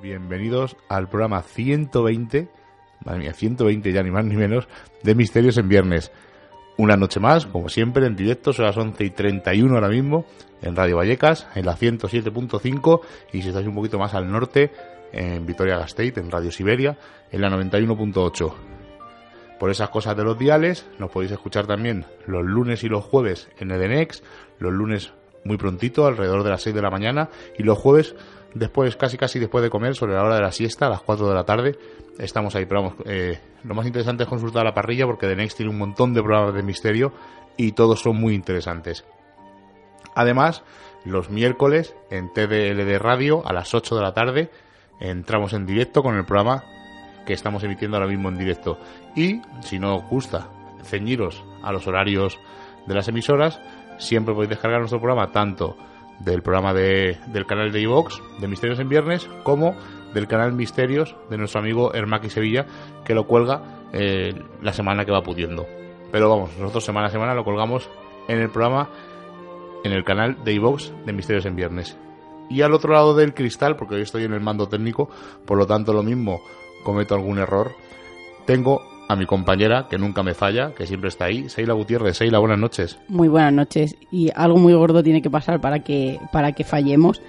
Bienvenidos al programa 120, madre mía, 120 ya ni más ni menos, de Misterios en Viernes. Una noche más, como siempre, en directo, son las 11 y 31 ahora mismo, en Radio Vallecas, en la 107.5, y si estáis un poquito más al norte, en Vitoria Gasteiz, en Radio Siberia, en la 91.8. Por esas cosas de los diales, nos podéis escuchar también los lunes y los jueves en Edenex, los lunes muy prontito, alrededor de las 6 de la mañana, y los jueves después, casi casi después de comer, sobre la hora de la siesta, a las 4 de la tarde, estamos ahí. Pero vamos, eh, lo más interesante es consultar la parrilla porque The Next tiene un montón de programas de misterio y todos son muy interesantes. Además, los miércoles en TDLD Radio a las 8 de la tarde entramos en directo con el programa que estamos emitiendo ahora mismo en directo. Y si no os gusta ceñiros a los horarios de las emisoras, siempre podéis descargar nuestro programa tanto del programa de, del canal de iVox de Misterios en Viernes como del canal Misterios de nuestro amigo Hermaki Sevilla que lo cuelga eh, la semana que va pudiendo. Pero vamos, nosotros semana a semana lo colgamos en el programa en el canal de iVox de Misterios en Viernes. Y al otro lado del cristal, porque hoy estoy en el mando técnico, por lo tanto lo mismo cometo algún error, tengo a mi compañera, que nunca me falla, que siempre está ahí, Seila Gutiérrez. Seila, buenas noches. Muy buenas noches. Y algo muy gordo tiene que pasar para que, para que fallemos.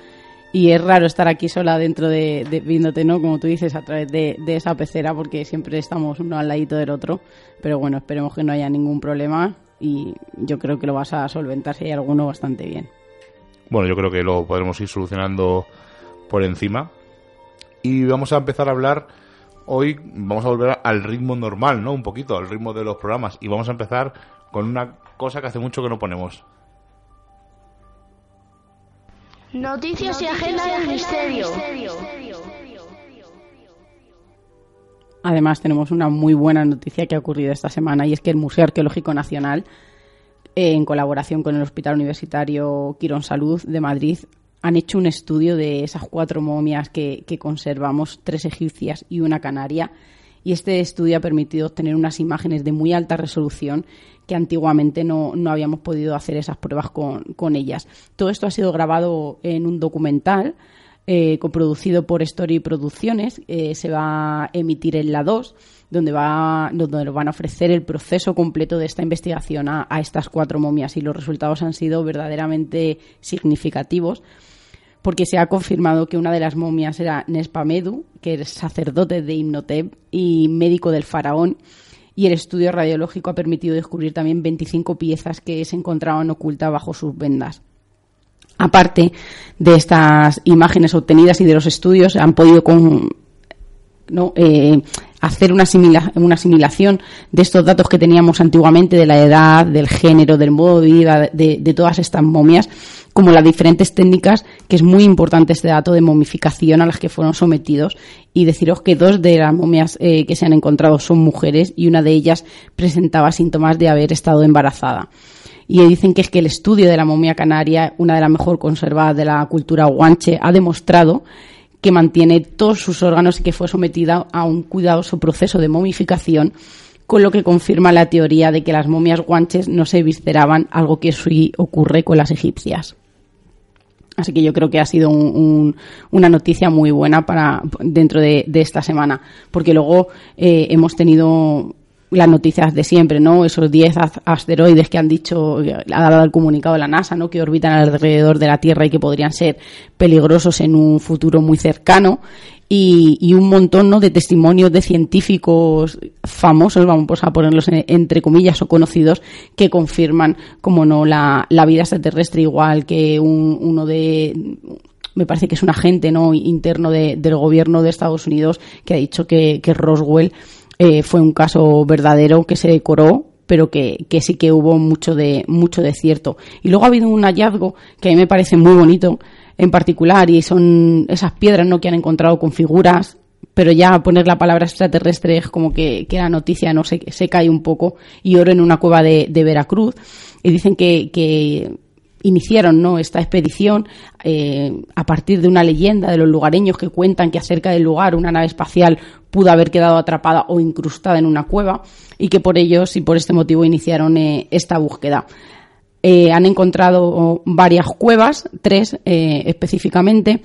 Y es raro estar aquí sola dentro de, viéndote, ¿no? Como tú dices, a través de, esa pecera, porque siempre estamos uno al ladito del otro. Pero bueno, esperemos que no haya ningún problema y yo creo que lo vas a solventar si hay alguno bastante bien. Bueno, yo creo que lo podremos ir solucionando por encima. Y vamos a empezar a hablar hoy vamos a volver al ritmo normal, ¿no? Un poquito, al ritmo de los programas. Y vamos a empezar con una cosa que hace mucho que no ponemos. Noticias, y agenda del misterio. Además, tenemos una muy buena noticia que ha ocurrido esta semana y es que el Museo Arqueológico Nacional, en colaboración con el Hospital Universitario Quirón Salud de Madrid, han hecho un estudio de esas cuatro momias que, conservamos, tres egipcias y una canaria, y este estudio ha permitido obtener unas imágenes de muy alta resolución que antiguamente no, habíamos podido hacer esas pruebas con, ellas. Todo esto ha sido grabado en un documental eh, coproducido por Story Producciones, eh, se va a emitir en la 2 donde, va, donde van a ofrecer el proceso completo de esta investigación a, estas cuatro momias y los resultados han sido verdaderamente significativos porque se ha confirmado que una de las momias era Nespamedu, que es sacerdote de Imhotep y médico del faraón, y el estudio radiológico ha permitido descubrir también 25 piezas que se encontraban ocultas bajo sus vendas. Aparte de estas imágenes obtenidas y de los estudios, han podido ¿no? Eh, hacer una, una asimilación de estos datos que teníamos antiguamente de la edad, del género, del modo de vida de, todas estas momias, como las diferentes técnicas, que es muy importante este dato de momificación a las que fueron sometidos, y deciros que dos de las momias eh, que se han encontrado son mujeres y una de ellas presentaba síntomas de haber estado embarazada. Y dicen que es que el estudio de la momia canaria, una de las mejor conservadas de la cultura guanche, ha demostrado que mantiene todos sus órganos y que fue sometida a un cuidadoso proceso de momificación, con lo que confirma la teoría de que las momias guanches no se visceraban, algo que sí ocurre con las egipcias. Así que yo creo que ha sido una noticia muy buena para dentro de, esta semana, porque luego eh, hemos tenido las noticias de siempre, ¿no? Esos 10 asteroides que han dicho, ha dado el comunicado de la NASA, ¿no? Que orbitan alrededor de la Tierra y que podrían ser peligrosos en un futuro muy cercano. Y, un montón ¿no? de testimonios de científicos famosos, vamos a ponerlos entre comillas o conocidos, que confirman, como no, la, vida extraterrestre, igual que uno de me parece que es un agente no interno del gobierno de Estados Unidos que ha dicho que, que Roswell eh, fue un caso verdadero que se decoró pero que, sí que hubo mucho de, mucho de cierto. Y luego ha habido un hallazgo que a mí me parece muy bonito en particular y son esas piedras ¿no? que han encontrado con figuras, pero ya poner la palabra extraterrestre es como que, que la noticia no se, se cae un poco y oro en una cueva de, de Veracruz y dicen que, que iniciaron ¿no? esta expedición eh, a partir de una leyenda de los lugareños que cuentan que acerca del lugar una nave espacial pudo haber quedado atrapada o incrustada en una cueva y que por ellos y por este motivo iniciaron eh, esta búsqueda. Eh, han encontrado varias cuevas, tres específicamente,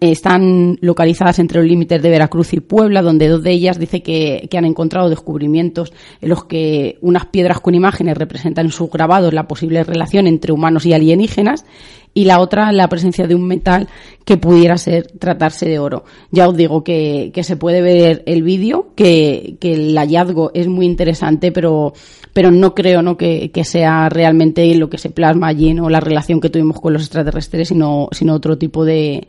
están localizadas entre los límites de Veracruz y Puebla, donde dos de ellas dice que, que, han encontrado descubrimientos en los que unas piedras con imágenes representan en sus grabados la posible relación entre humanos y alienígenas y la otra la presencia de un metal que pudiera ser tratarse de oro. Ya os digo que, que se puede ver el vídeo, que, que, el hallazgo es muy interesante, pero, pero no creo ¿no? Que, que, sea realmente lo que se plasma allí, no la relación que tuvimos con los extraterrestres, sino, sino otro tipo de,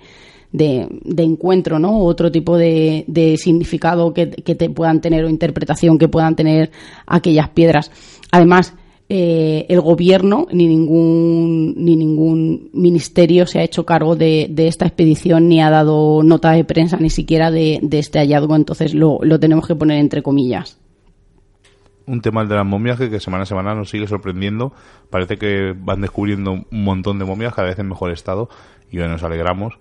de, de, encuentro, ¿no? Otro tipo de, de significado que, que, te puedan tener o interpretación que puedan tener aquellas piedras. Además, eh, el gobierno ni ningún ni ningún ministerio se ha hecho cargo de, esta expedición ni ha dado nota de prensa ni siquiera de, este hallazgo. Entonces lo, lo, tenemos que poner entre comillas. Un tema de las momias que, semana a semana nos sigue sorprendiendo. Parece que van descubriendo un montón de momias cada vez en mejor estado y hoy nos alegramos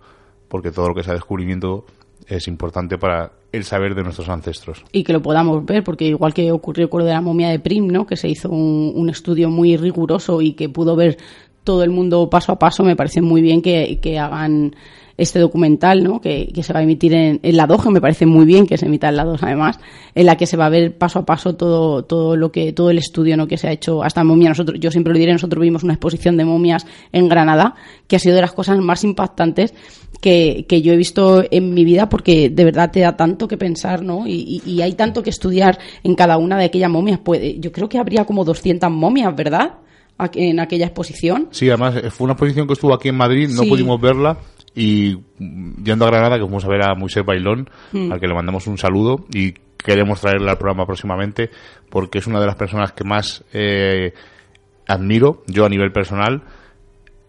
porque todo lo que sea descubrimiento es importante para el saber de nuestros ancestros. Y que lo podamos ver, porque igual que ocurrió con lo de la momia de Prim, ¿no? que se hizo un, un, estudio muy riguroso y que pudo ver todo el mundo paso a paso, me parece muy bien que, que hagan este documental, ¿no? Que, que, se va a emitir en, en, la 2, que me parece muy bien que se emita en la 2 además, en la que se va a ver paso a paso todo, todo lo que, todo el estudio, ¿no? Que se ha hecho hasta momia. Nosotros, yo siempre lo diré, nosotros vimos una exposición de momias en Granada, que ha sido de las cosas más impactantes que, que yo he visto en mi vida, porque de verdad te da tanto que pensar, ¿no? Y, y, y hay tanto que estudiar en cada una de aquellas momias. Pues, yo creo que habría como 200 momias, ¿verdad? en aquella exposición. Sí, además fue una exposición que estuvo aquí en Madrid, no sí. pudimos verla y yendo a Granada, que vamos a ver a Moisés Bailón, mm. al que le mandamos un saludo y queremos traerle al programa próximamente porque es una de las personas que más eh, admiro, yo a nivel personal.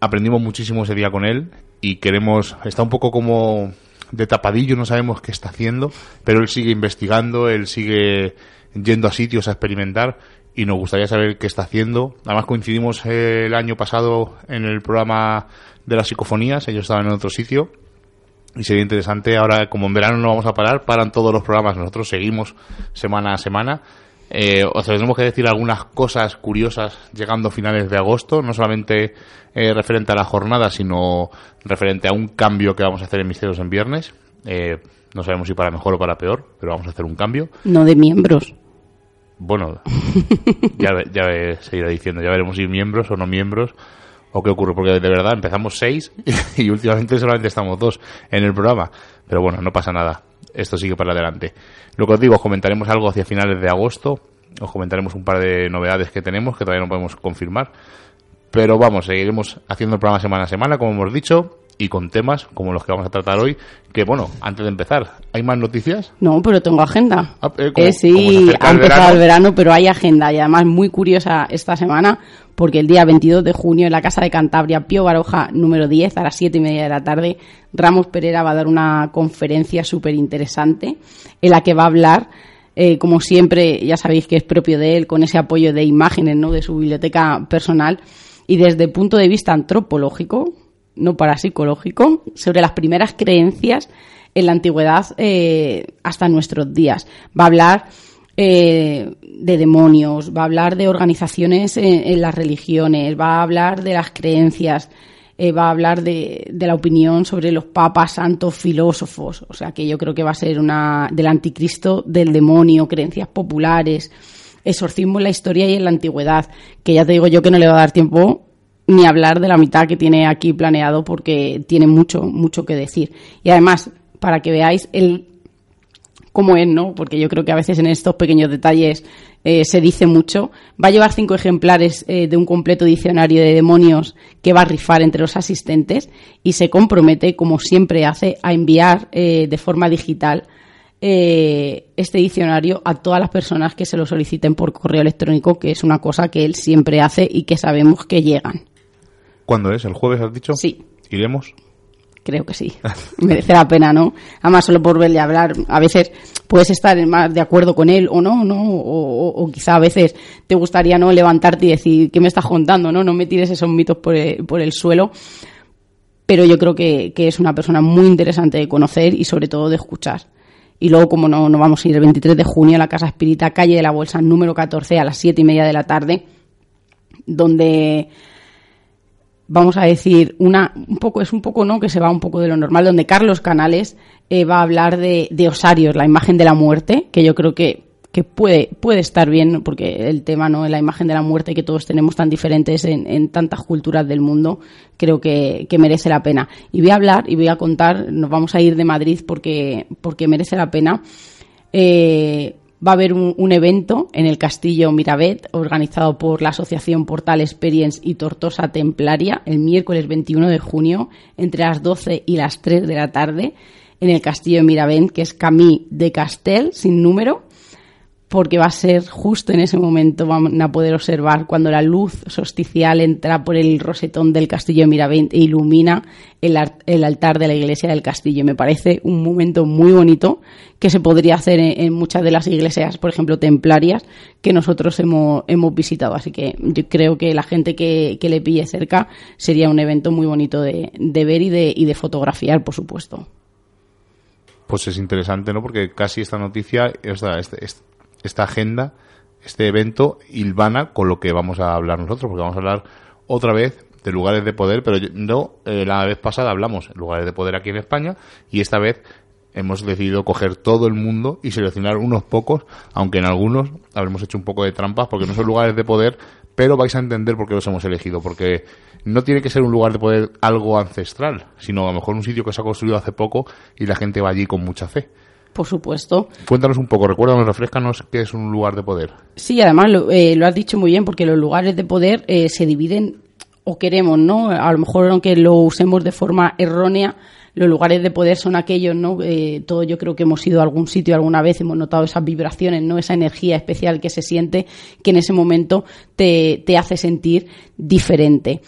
Aprendimos muchísimo ese día con él y queremos, está un poco como de tapadillo, no sabemos qué está haciendo, pero él sigue investigando, él sigue yendo a sitios a experimentar y nos gustaría saber qué está haciendo. Además coincidimos el año pasado en el programa de las psicofonías, ellos estaban en otro sitio y sería interesante. Ahora, como en verano no vamos a parar, paran todos los programas, nosotros seguimos semana a semana. Eh, os tenemos que decir algunas cosas curiosas llegando a finales de agosto, no solamente eh, referente a la jornada, sino referente a un cambio que vamos a hacer en Misterios en Viernes. Eh, no sabemos si para mejor o para peor, pero vamos a hacer un cambio. No de miembros. Bueno, ya, ya se irá diciendo, ya veremos si miembros o no miembros o qué ocurre, porque de verdad empezamos seis y últimamente solamente estamos dos en el programa. Pero bueno, no pasa nada. Esto sigue para adelante. Lo que os digo, os comentaremos algo hacia finales de agosto. Os comentaremos un par de novedades que tenemos que todavía no podemos confirmar. Pero vamos, seguiremos haciendo el programa semana a semana, como hemos dicho y con temas como los que vamos a tratar hoy. Que bueno, antes de empezar, ¿hay más noticias? No, pero tengo agenda. Ah, eh, eh, sí, ha empezado el verano. el verano, pero hay agenda y además muy curiosa esta semana porque el día 22 de junio en la Casa de Cantabria, Pío Baroja, número 10, a las 7 y media de la tarde, Ramos Pereira va a dar una conferencia súper interesante en la que va a hablar. Eh, como siempre, ya sabéis que es propio de él, con ese apoyo de imágenes ¿no? de su biblioteca personal y desde el punto de vista antropológico, no parapsicológico, sobre las primeras creencias en la antigüedad eh, hasta nuestros días. Va a hablar eh, de demonios, va a hablar de organizaciones en, en, las religiones, va a hablar de las creencias, eh, va a hablar de, de, la opinión sobre los papas, santos, filósofos. O sea que yo creo que va a ser una del anticristo, del demonio, creencias populares, exorcismo en la historia y en la antigüedad. Que ya te digo yo que no le va a dar tiempo ni hablar de la mitad que tiene aquí planeado porque tiene mucho, mucho que decir. Y además, para que veáis el cómo es, ¿no? Porque yo creo que a veces en estos pequeños detalles eh, se dice mucho. Va a llevar cinco ejemplares eh, de un completo diccionario de demonios que va a rifar entre los asistentes y se compromete, como siempre hace, a enviar eh, de forma digital este diccionario a todas las personas que se lo soliciten por correo electrónico, que es una cosa que él siempre hace y que sabemos que llegan. ¿Cuándo es? ¿El jueves has dicho? Sí. ¿Iremos? Creo que sí. Merece la pena, ¿no? Además, solo por verle hablar, a veces puedes estar más de acuerdo con él o no, ¿no? O, o, o, quizá a veces te gustaría, ¿no? Levantarte y decir, ¿qué me estás contando, no? No me tires esos mitos por el, por el suelo. Pero yo creo que, que, es una persona muy interesante de conocer y sobre todo de escuchar. Y luego, como no, no vamos a ir el 23 de junio a la Casa Espírita, calle de la Bolsa, número 14, a las 7 y media de la tarde, donde vamos a decir, una, un poco, es un poco, ¿no? Que se va un poco de lo normal, donde Carlos Canales eh, va a hablar de, de Osarios, la imagen de la muerte, que yo creo que, que puede, puede estar bien, porque el tema, ¿no? La imagen de la muerte que todos tenemos tan diferentes en, tantas culturas del mundo, creo que, que, merece la pena. Y voy a hablar y voy a contar, nos vamos a ir de Madrid porque, porque merece la pena. Eh, va a haber un, evento en el Castillo Mirabet, organizado por la Asociación Portal Experience y Tortosa Templaria, el miércoles 21 de junio, entre las 12 y las 3 de la tarde, en el Castillo Mirabet, que es Camí de Castel, sin número porque va a ser justo en ese momento, van a poder observar cuando la luz solsticial entra por el rosetón del castillo de Miravent e ilumina el, el, altar de la iglesia del castillo. Me parece un momento muy bonito que se podría hacer en, muchas de las iglesias, por ejemplo, templarias, que nosotros hemos, hemos visitado. Así que yo creo que la gente que, que le pille cerca sería un evento muy bonito de, de ver y de, y de fotografiar, por supuesto pues es interesante, ¿no? Porque casi esta noticia, esta, este, esta agenda, este evento, hilvana con lo que vamos a hablar nosotros, porque vamos a hablar otra vez de lugares de poder, pero no, eh, la vez pasada hablamos lugares de poder aquí en España y esta vez hemos decidido coger todo el mundo y seleccionar unos pocos, aunque en algunos habremos hecho un poco de trampas porque no son lugares de poder, pero vais a entender por qué los hemos elegido, porque no tiene que ser un lugar de poder algo ancestral, sino a lo mejor un sitio que se ha construido hace poco y la gente va allí con mucha fe. Por supuesto. Cuéntanos un poco, recuérdanos, refrescanos qué es un lugar de poder. Sí, además lo, eh, lo has dicho muy bien, porque los lugares de poder eh, se dividen, o queremos, ¿no? A lo mejor aunque lo usemos de forma errónea, los lugares de poder son aquellos, ¿no? Eh, todo yo creo que hemos ido a algún sitio alguna vez, hemos notado esas vibraciones, ¿no? Esa energía especial que se siente, que en ese momento te, te hace sentir diferente.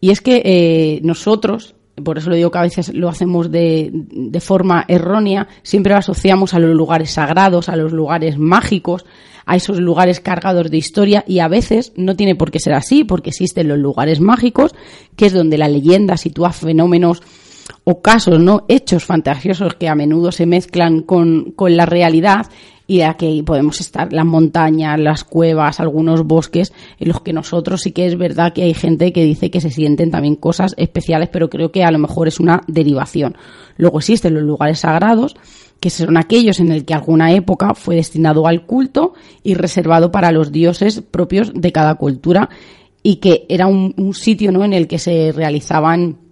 Y es que eh, nosotros, por eso lo digo que a veces lo hacemos de, de, forma errónea, siempre lo asociamos a los lugares sagrados, a los lugares mágicos, a esos lugares cargados de historia y a veces no tiene por qué ser así, porque existen los lugares mágicos, que es donde la leyenda sitúa fenómenos o casos, ¿no? Hechos fantasiosos que a menudo se mezclan con, con la realidad y de aquí podemos estar las montañas, las cuevas, algunos bosques, en los que nosotros sí que es verdad que hay gente que dice que se sienten también cosas especiales, pero creo que a lo mejor es una derivación. Luego existen los lugares sagrados, que son aquellos en el que alguna época fue destinado al culto y reservado para los dioses propios de cada cultura y que era un, un sitio ¿no? en el que se realizaban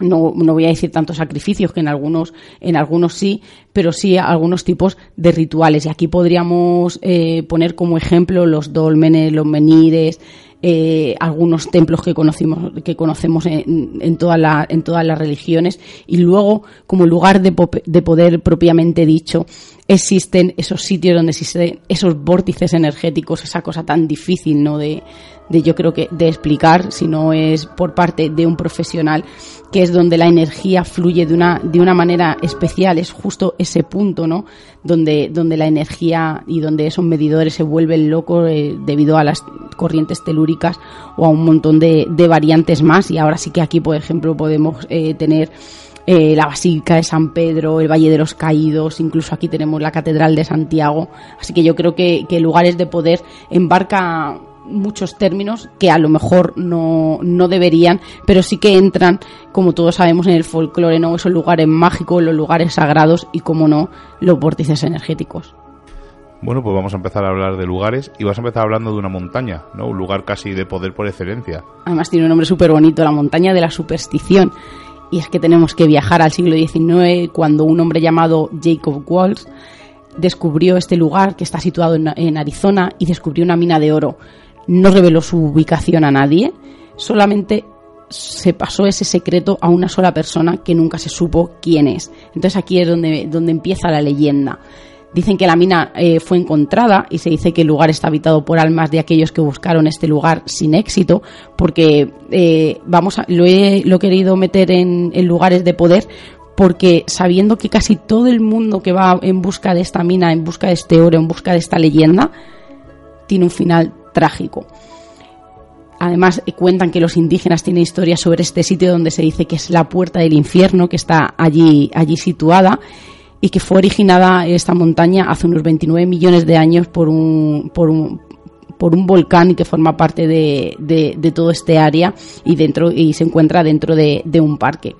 no, no voy a decir tantos sacrificios que en algunos, en algunos sí, pero sí algunos tipos de rituales. Y aquí podríamos eh, poner como ejemplo los dolmenes, los menires, eh, algunos templos que conocimos, que conocemos en, en, todas las religiones. Y luego, como lugar de, de poder propiamente dicho, existen esos sitios donde existen esos vórtices energéticos, esa cosa tan difícil, ¿no? De, de yo creo que de explicar, si no es por parte de un profesional, que es donde la energía fluye de una, de una manera especial, es justo ese punto, ¿no? Donde, donde la energía y donde esos medidores se vuelven locos eh, debido a las corrientes telúricas o a un montón de, de, variantes más. Y ahora sí que aquí, por ejemplo, podemos eh, tener eh, la Basílica de San Pedro, el Valle de los Caídos, incluso aquí tenemos la Catedral de Santiago. Así que yo creo que, que lugares de poder embarca muchos términos que a lo mejor no, no, deberían, pero sí que entran, como todos sabemos, en el folclore, ¿no? Esos lugares mágicos, los lugares sagrados y, como no, los vórtices energéticos. Bueno, pues vamos a empezar a hablar de lugares y vas a empezar hablando de una montaña, ¿no? Un lugar casi de poder por excelencia. Además tiene un nombre súper bonito, la montaña de la superstición. Y es que tenemos que viajar al siglo XIX cuando un hombre llamado Jacob Walls descubrió este lugar que está situado en, en Arizona y descubrió una mina de oro no reveló su ubicación a nadie, solamente se pasó ese secreto a una sola persona que nunca se supo quién es. Entonces aquí es donde, donde empieza la leyenda. Dicen que la mina eh, fue encontrada y se dice que el lugar está habitado por almas de aquellos que buscaron este lugar sin éxito, porque eh, vamos a, lo, he, lo he querido meter en, en lugares de poder porque sabiendo que casi todo el mundo que va en busca de esta mina, en busca de este oro, en busca de esta leyenda, tiene un final trágico. Además, cuentan que los indígenas tienen historias sobre este sitio donde se dice que es la puerta del infierno, que está allí, allí situada, y que fue originada esta montaña hace unos 29 millones de años por un, por un, por un volcán y que forma parte de, de, todo este área y dentro y se encuentra dentro de, de un parque.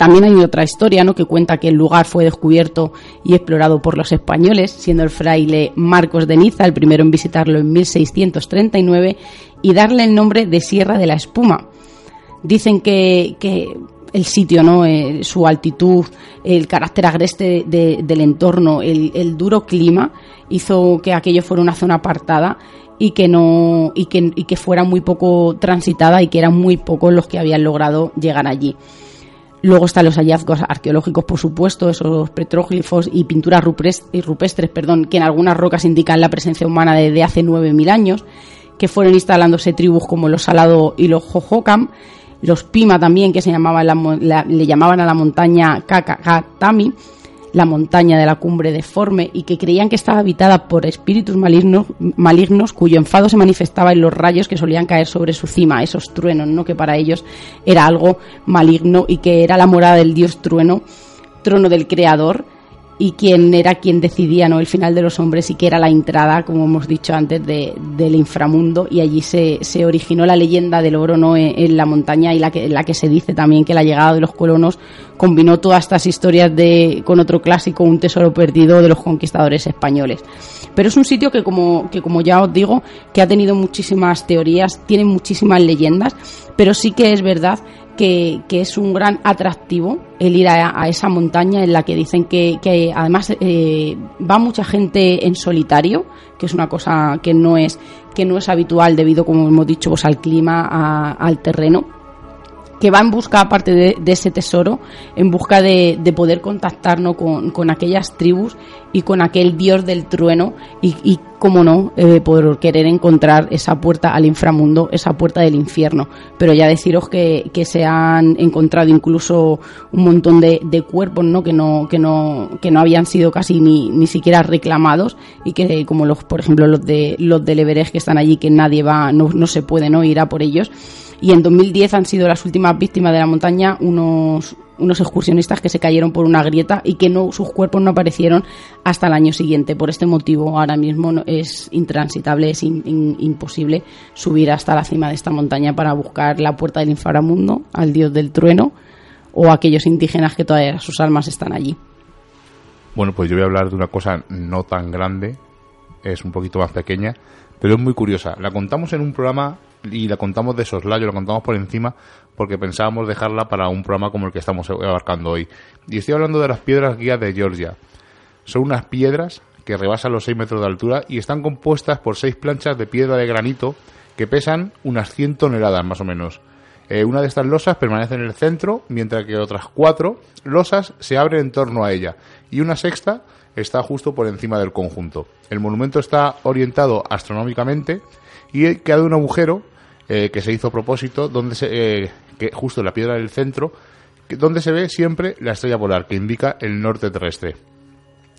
También hay otra historia ¿no? que cuenta que el lugar fue descubierto y explorado por los españoles, siendo el fraile Marcos de Niza el primero en visitarlo en 1639 y darle el nombre de Sierra de la Espuma. Dicen que, el sitio, ¿no? Eh, su altitud, el carácter agreste del entorno, el, duro clima, hizo que aquello fuera una zona apartada y que no y que, y que fuera muy poco transitada y que eran muy pocos los que habían logrado llegar allí. Luego están los hallazgos arqueológicos, por supuesto, esos petróglifos y pinturas rupestres, perdón, que en algunas rocas indican la presencia humana desde hace 9.000 años, que fueron instalándose tribus como los Salado y los Jojocam, los Pima también, que se llamaban le llamaban a la montaña Kakatami, la montaña de la cumbre deforme y que creían que estaba habitada por espíritus malignos, malignos cuyo enfado se manifestaba en los rayos que solían caer sobre su cima, esos truenos, ¿no? que para ellos era algo maligno y que era la morada del dios trueno, trono del creador y quien era quien decidía ¿no? el final de los hombres y que era la entrada, como hemos dicho antes, de, del inframundo y allí se, se, originó la leyenda del oro ¿no? en, la montaña y la que, la que se dice también que la llegada de los colonos combinó todas estas historias de, con otro clásico, un tesoro perdido de los conquistadores españoles. Pero es un sitio que como, que como ya os digo, que ha tenido muchísimas teorías, tiene muchísimas leyendas, pero sí que es verdad que, es un gran atractivo el ir a, esa montaña en la que dicen que, que además eh, va mucha gente en solitario, que es una cosa que no es, que no es habitual debido, como hemos dicho, pues, al clima, al terreno que va en busca, aparte de, ese tesoro, en busca de, poder contactarnos con, aquellas tribus y con aquel dios del trueno y, y como no, eh, por querer encontrar esa puerta al inframundo, esa puerta del infierno. Pero ya deciros que, se han encontrado incluso un montón de, cuerpos ¿no? Que, no, que, no, que no habían sido casi ni, ni siquiera reclamados y que como los, por ejemplo, los de los del Everest que están allí, que nadie va, no, no se puede no ir a por ellos y en 2010 han sido las últimas víctimas de la montaña unos, unos excursionistas que se cayeron por una grieta y que no, sus cuerpos no aparecieron hasta el año siguiente. Por este motivo ahora mismo es intransitable, es imposible subir hasta la cima de esta montaña para buscar la puerta del inframundo, al dios del trueno o aquellos indígenas que todavía sus almas están allí. Bueno, pues yo voy a hablar de una cosa no tan grande, es un poquito más pequeña, pero es muy curiosa. La contamos en un programa y la contamos de soslayo, la contamos por encima porque pensábamos dejarla para un programa como el que estamos abarcando hoy. Y estoy hablando de las piedras guías de Georgia. Son unas piedras que rebasan los 6 metros de altura y están compuestas por seis planchas de piedra de granito que pesan unas 100 toneladas más o menos. Eh, una de estas losas permanece en el centro, mientras que otras cuatro losas se abren en torno a ella y una sexta está justo por encima del conjunto. El monumento está orientado astronómicamente y queda un agujero eh, que se hizo a propósito, donde se, eh, que justo en la piedra del centro, donde se ve siempre la estrella polar, que indica el norte terrestre.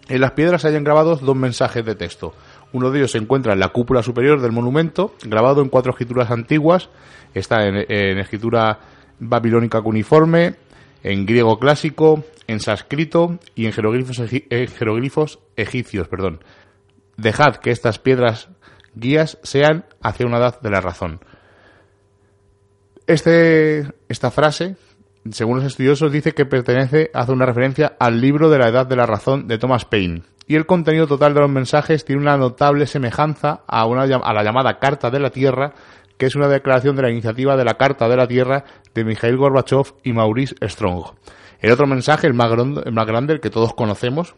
En las piedras se hayan grabados dos mensajes de texto. Uno de ellos se encuentra en la cúpula superior del monumento, grabado en cuatro escrituras antiguas. Está en, escritura babilónica cuneiforme, en griego clásico, en sánscrito y en jeroglifos, en jeroglifos egipcios. Perdón. Dejad que estas piedras guías sean hacia una edad de la razón. Este, esta frase, según los estudiosos, dice que pertenece, hace una referencia al libro de la Edad de la Razón de Thomas Paine. Y el contenido total de los mensajes tiene una notable semejanza a, una, la llamada Carta de la Tierra, que es una declaración de la iniciativa de la Carta de la Tierra de Mikhail Gorbachev y Maurice Strong. El otro mensaje, el más, grande, el más grande, el que todos conocemos,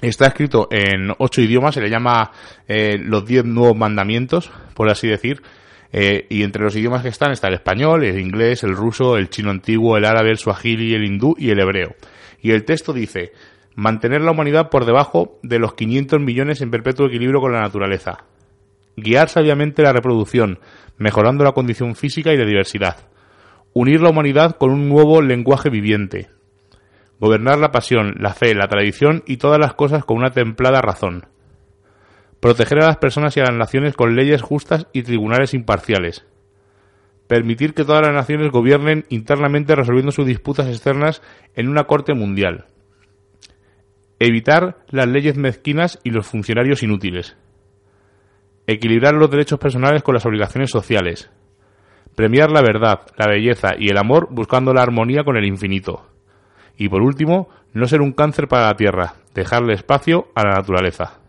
está escrito en ocho idiomas, se le llama eh, los diez nuevos mandamientos, por así decir, eh, y entre los idiomas que están está el español, el inglés, el ruso, el chino antiguo, el árabe, el suajili, el hindú y el hebreo. Y el texto dice, mantener la humanidad por debajo de los 500 millones en perpetuo equilibrio con la naturaleza. Guiar sabiamente la reproducción, mejorando la condición física y de diversidad. Unir la humanidad con un nuevo lenguaje viviente. Gobernar la pasión, la fe, la tradición y todas las cosas con una templada razón proteger a las personas y a las naciones con leyes justas y tribunales imparciales, permitir que todas las naciones gobiernen internamente resolviendo sus disputas externas en una corte mundial, evitar las leyes mezquinas y los funcionarios inútiles, equilibrar los derechos personales con las obligaciones sociales, premiar la verdad, la belleza y el amor buscando la armonía con el infinito. Y por último, no ser un cáncer para la Tierra, dejarle espacio a la naturaleza.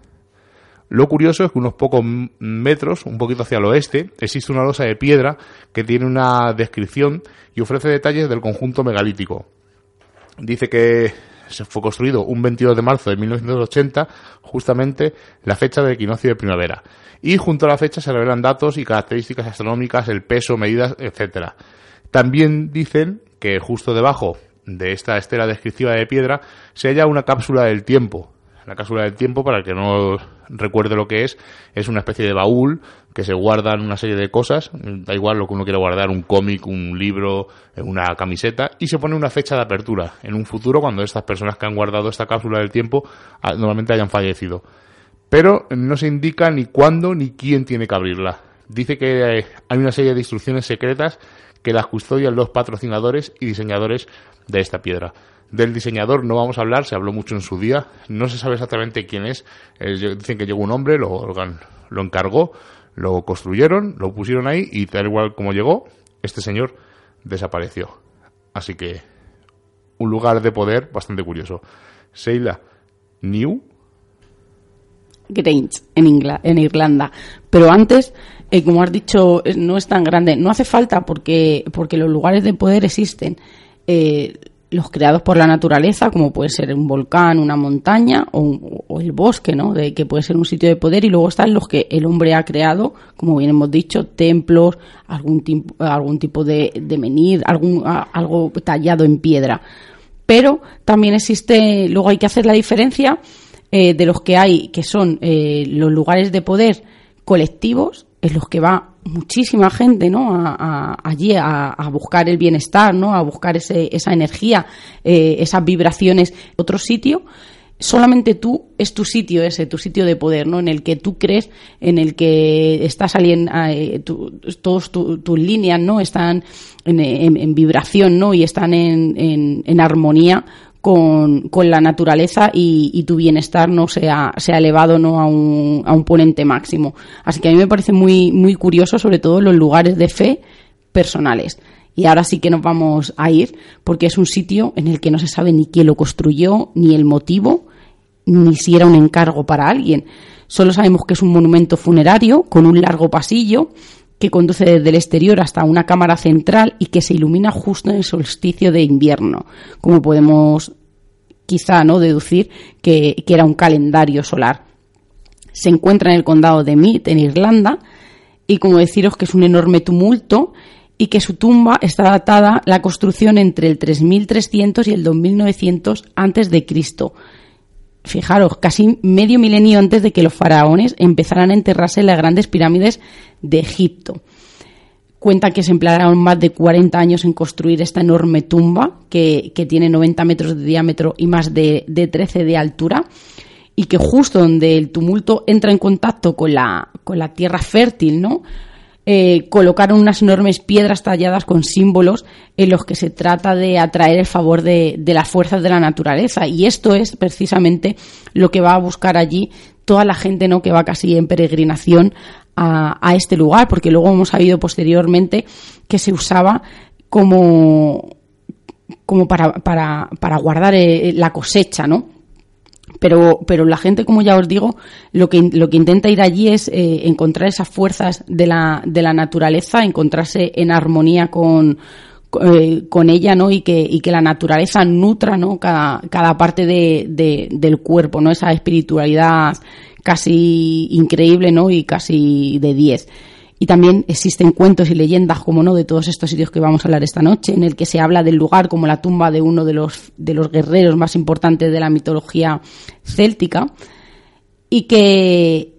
Lo curioso es que unos pocos metros, un poquito hacia el oeste, existe una losa de piedra que tiene una descripción y ofrece detalles del conjunto megalítico. Dice que se fue construido un 22 de marzo de 1980, justamente la fecha del equinoccio de primavera. Y junto a la fecha se revelan datos y características astronómicas, el peso, medidas, etcétera. También dicen que justo debajo de esta estela descriptiva de piedra se halla una cápsula del tiempo. La cápsula del tiempo, para el que no recuerde lo que es, es una especie de baúl que se guardan una serie de cosas, da igual lo que uno quiera guardar, un cómic, un libro, una camiseta, y se pone una fecha de apertura en un futuro cuando estas personas que han guardado esta cápsula del tiempo ah, normalmente hayan fallecido. Pero no se indica ni cuándo ni quién tiene que abrirla. Dice que hay una serie de instrucciones secretas que las custodian los patrocinadores y diseñadores de esta piedra. Del diseñador no vamos a hablar, se habló mucho en su día, no se sabe exactamente quién es. Eh, dicen que llegó un hombre, lo, lo encargó, lo construyeron, lo pusieron ahí y tal igual como llegó, este señor desapareció. Así que un lugar de poder bastante curioso. Seila New. Grange, en, en Irlanda. Pero antes, eh, como has dicho, no es tan grande. No hace falta porque, porque los lugares de poder existen. Eh, los creados por la naturaleza, como puede ser un volcán, una montaña o, el bosque, ¿no? De que puede ser un sitio de poder y luego están los que el hombre ha creado, como bien hemos dicho, templos, algún, algún tipo de, de menir, algún, algo tallado en piedra. Pero también existe, luego hay que hacer la diferencia eh, de los que hay, que son eh, los lugares de poder colectivos, en los que va muchísima gente ¿no? A, allí a, buscar el bienestar, ¿no? a buscar ese, esa energía, eh, esas vibraciones. Otro sitio, solamente tú es tu sitio ese, tu sitio de poder, ¿no? en el que tú crees, en el que estás saliendo, eh, todas tus líneas ¿no? están en, vibración ¿no? y están en, en armonía con, la naturaleza y, tu bienestar no sea, sea elevado ¿no? a, un, a un ponente máximo. Así que a mí me parece muy, muy curioso, sobre todo los lugares de fe personales. Y ahora sí que nos vamos a ir, porque es un sitio en el que no se sabe ni quién lo construyó, ni el motivo, ni si era un encargo para alguien. Solo sabemos que es un monumento funerario con un largo pasillo que conduce desde el exterior hasta una cámara central y que se ilumina justo en el solsticio de invierno, como podemos quizá no deducir que, era un calendario solar. Se encuentra en el condado de Meath, en Irlanda, y como deciros que es un enorme tumulto y que su tumba está datada la construcción entre el 3300 y el 2900 antes de Cristo fijaros, casi medio milenio antes de que los faraones empezaran a enterrarse en las grandes pirámides de Egipto. Cuenta que se emplearon más de 40 años en construir esta enorme tumba que, tiene 90 metros de diámetro y más de, de 13 de altura y que justo donde el tumulto entra en contacto con la, con la tierra fértil, ¿no? Eh, colocaron unas enormes piedras talladas con símbolos en los que se trata de atraer el favor de, las fuerzas de la naturaleza. Y esto es precisamente lo que va a buscar allí toda la gente ¿no? que va casi en peregrinación a, este lugar, porque luego hemos sabido posteriormente que se usaba como, como para, para, guardar eh, la cosecha, ¿no? Pero, pero la gente, como ya os digo, lo que, lo que intenta ir allí es eh, encontrar esas fuerzas de la, de la naturaleza, encontrarse en armonía con, eh, con ella, ¿no? Y que, y que la naturaleza nutra, ¿no? Cada, cada parte de, de, del cuerpo, ¿no? Esa espiritualidad casi increíble, ¿no? Y casi de 10. Y también existen cuentos y leyendas, como no, de todos estos sitios que vamos a hablar esta noche, en el que se habla del lugar como la tumba de uno de los, de los guerreros más importantes de la mitología céltica, y que,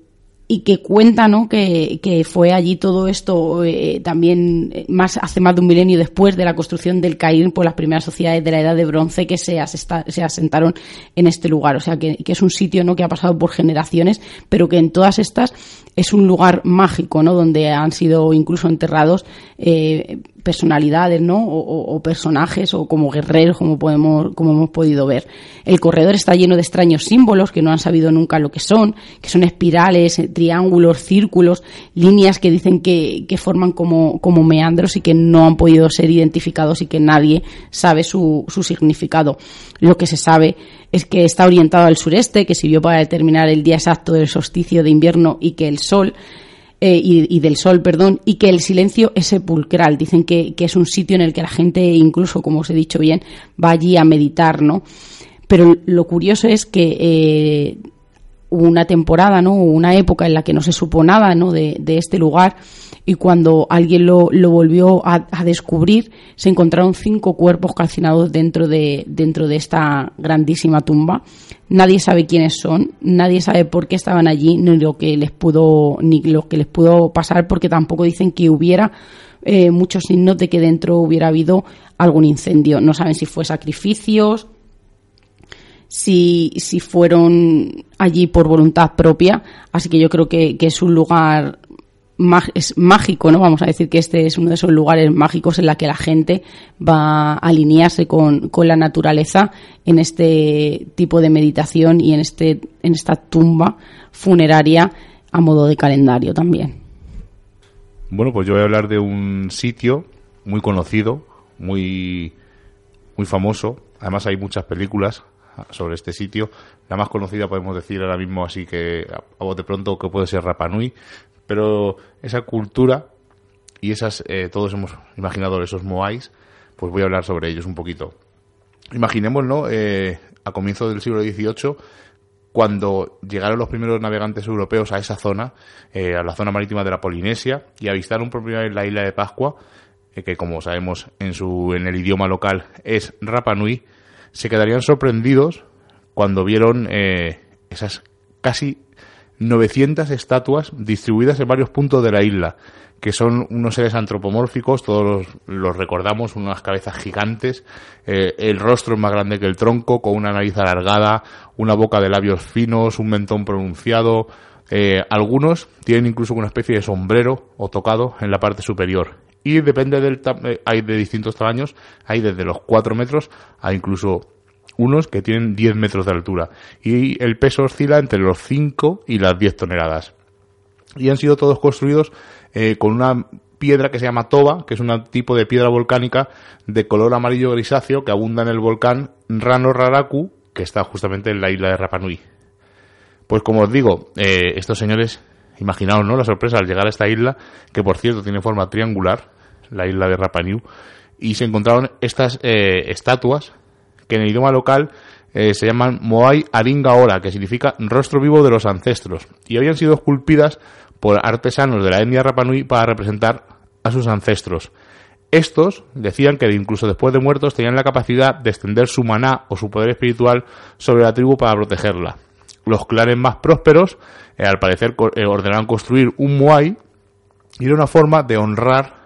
y que cuenta ¿no? que, fue allí todo esto eh, también eh, más hace más de un milenio después de la construcción del Caín por las primeras sociedades de la Edad de Bronce que se, se asentaron en este lugar. O sea, que, es un sitio ¿no? que ha pasado por generaciones, pero que en todas estas es un lugar mágico, ¿no? donde han sido incluso enterrados eh, personalidades, ¿no? O, personajes o como guerreros, como podemos, como hemos podido ver. El corredor está lleno de extraños símbolos que no han sabido nunca lo que son, que son espirales, eh, triángulos, círculos, líneas que dicen que, que forman como, como meandros y que no han podido ser identificados y que nadie sabe su, su significado. Lo que se sabe es que está orientado al sureste, que sirvió para determinar el día exacto del solsticio de invierno y que el sol eh, y, del sol, perdón, y que el silencio es sepulcral. Dicen que, es un sitio en el que la gente, incluso como os he dicho bien, va allí a meditar, ¿no? Pero lo curioso es que eh, hubo una temporada, ¿no? Una época en la que no se supo nada, ¿no? De, este lugar y cuando alguien lo, volvió a, a, descubrir se encontraron cinco cuerpos calcinados dentro de dentro de esta grandísima tumba nadie sabe quiénes son, nadie sabe por qué estaban allí, ni lo que les pudo, ni lo que les pudo pasar, porque tampoco dicen que hubiera eh, muchos signos de que dentro hubiera habido algún incendio. No saben si fue sacrificios, si, si fueron allí por voluntad propia, así que yo creo que, que es un lugar es mágico, ¿no? Vamos a decir que este es uno de esos lugares mágicos en la que la gente va a alinearse con, la naturaleza en este tipo de meditación y en este en esta tumba funeraria a modo de calendario también. Bueno, pues yo voy a hablar de un sitio muy conocido, muy muy famoso. Además hay muchas películas sobre este sitio. La más conocida podemos decir ahora mismo así que a de pronto que puede ser Rapanui, pero esa cultura y esas, eh, todos hemos imaginado esos moais, pues voy a hablar sobre ellos un poquito. Imaginemos, ¿no? Eh, a comienzos del siglo XVIII, cuando llegaron los primeros navegantes europeos a esa zona, eh, a la zona marítima de la Polinesia, y avistaron por primera vez la isla de Pascua, que como sabemos en, su, en el idioma local es Rapa Nui, se quedarían sorprendidos cuando vieron esas casi 900 estatuas distribuidas en varios puntos de la isla, que son unos seres antropomórficos, todos los, recordamos, unas cabezas gigantes, eh, el rostro es más grande que el tronco, con una nariz alargada, una boca de labios finos, un mentón pronunciado, eh, algunos tienen incluso una especie de sombrero o tocado en la parte superior. Y depende del eh, hay de distintos tamaños, hay desde los 4 metros a incluso unos que tienen 10 metros de altura y el peso oscila entre los 5 y las 10 toneladas. Y han sido todos construidos eh, con una piedra que se llama toba, que es un tipo de piedra volcánica de color amarillo grisáceo que abunda en el volcán Rano Raraku, que está justamente en la isla de Rapanui. Pues como os digo, eh, estos señores, imaginaos, ¿no? La sorpresa al llegar a esta isla, que por cierto tiene forma triangular, la isla de Rapanui, y se encontraron estas eh, estatuas que en el idioma local eh, se llaman Moai Aringa Ora, que significa rostro vivo de los ancestros, y habían sido esculpidas por artesanos de la etnia Rapanui para representar a sus ancestros. Estos decían que incluso después de muertos tenían la capacidad de extender su maná o su poder espiritual sobre la tribu para protegerla. Los clanes más prósperos, eh, al parecer, eh, ordenaron construir un Moai y era una forma de honrar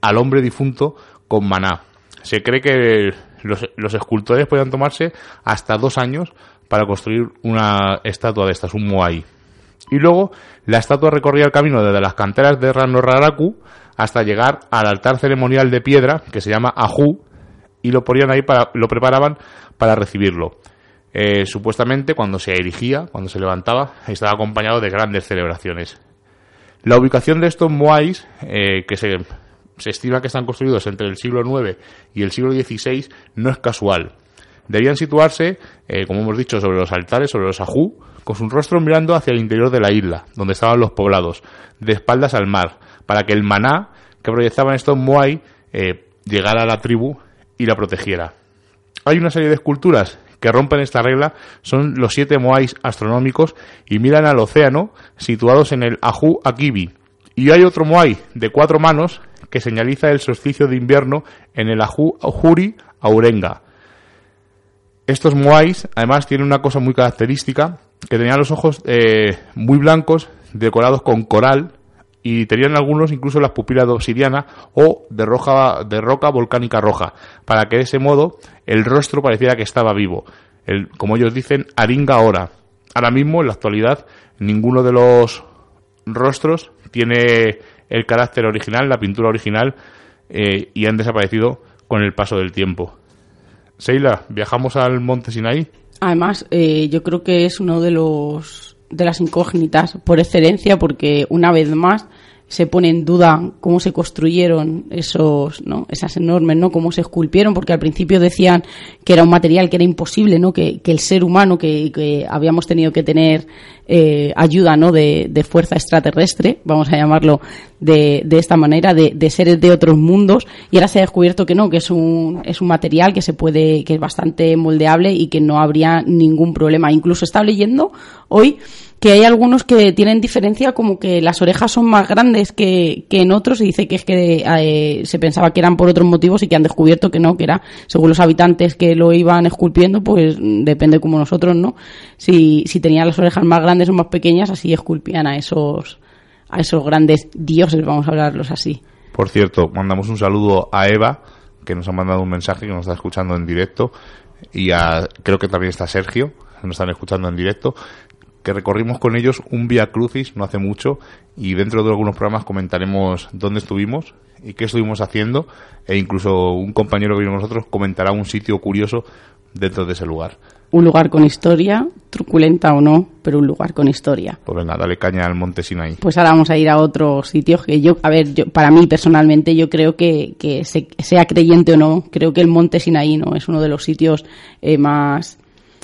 al hombre difunto con maná. Se cree que los, escultores podían tomarse hasta dos años para construir una estatua de estas, un Moai. Y luego la estatua recorría el camino desde las canteras de Raraku hasta llegar al altar ceremonial de piedra que se llama Ajú y lo ponían ahí para, lo preparaban para recibirlo. Eh, supuestamente cuando se erigía, cuando se levantaba, estaba acompañado de grandes celebraciones. La ubicación de estos moais, eh, que se se estima que están construidos entre el siglo IX y el siglo XVI, no es casual. Debían situarse, eh, como hemos dicho, sobre los altares, sobre los ajú, con su rostro mirando hacia el interior de la isla, donde estaban los poblados, de espaldas al mar, para que el maná que proyectaban estos moai llegara a la tribu y la protegiera. Hay una serie de esculturas que rompen esta regla, son los siete moais astronómicos y miran al océano situados en el Ajú Akibi. Y hay otro moai de cuatro manos que señaliza el solsticio de invierno en el Ajuri Aurenga. Estos moais, además, tienen una cosa muy característica, que tenían los ojos eh, muy blancos, decorados con coral, y tenían algunos incluso las pupilas de obsidiana o de, roja, de roca volcánica roja, para que de ese modo el rostro pareciera que estaba vivo. El, como ellos dicen, aringa ahora. Ahora mismo, en la actualidad, ninguno de los rostros tiene el carácter original, la pintura original, eh, y han desaparecido con el paso del tiempo. Seila, ¿viajamos al monte Sinaí? Además, eh, yo creo que es uno de los de las incógnitas por excelencia, porque una vez más se pone en duda cómo se construyeron esos, ¿no? esas enormes, ¿no? Cómo se esculpieron, porque al principio decían que era un material que era imposible, ¿no? Que, que el ser humano, que, que, habíamos tenido que tener eh, ayuda, ¿no? De, de, fuerza extraterrestre, vamos a llamarlo de, de esta manera, de, de, seres de otros mundos, y ahora se ha descubierto que no, que es un, es un material que se puede, que es bastante moldeable y que no habría ningún problema. Incluso estaba leyendo hoy que hay algunos que tienen diferencia como que las orejas son más grandes que, que en otros y dice que es que eh, se pensaba que eran por otros motivos y que han descubierto que no, que era según los habitantes que lo iban esculpiendo, pues depende como nosotros, ¿no? Si, si tenían las orejas más grandes o más pequeñas, así esculpían a esos, a esos grandes dioses, vamos a hablarlos así. Por cierto, mandamos un saludo a Eva, que nos ha mandado un mensaje, que nos está escuchando en directo, y a, creo que también está Sergio, que nos están escuchando en directo, que recorrimos con ellos un Via Crucis no hace mucho y dentro de algunos programas comentaremos dónde estuvimos y qué estuvimos haciendo e incluso un compañero que vino nosotros comentará un sitio curioso dentro de ese lugar. Un lugar con historia, truculenta o no, pero un lugar con historia. Pues venga, dale caña al Monte Sinaí. Pues ahora vamos a ir a otro sitio que yo, a ver, yo, para mí personalmente yo creo que, que se, sea creyente o no, creo que el Monte Sinaí no es uno de los sitios eh, más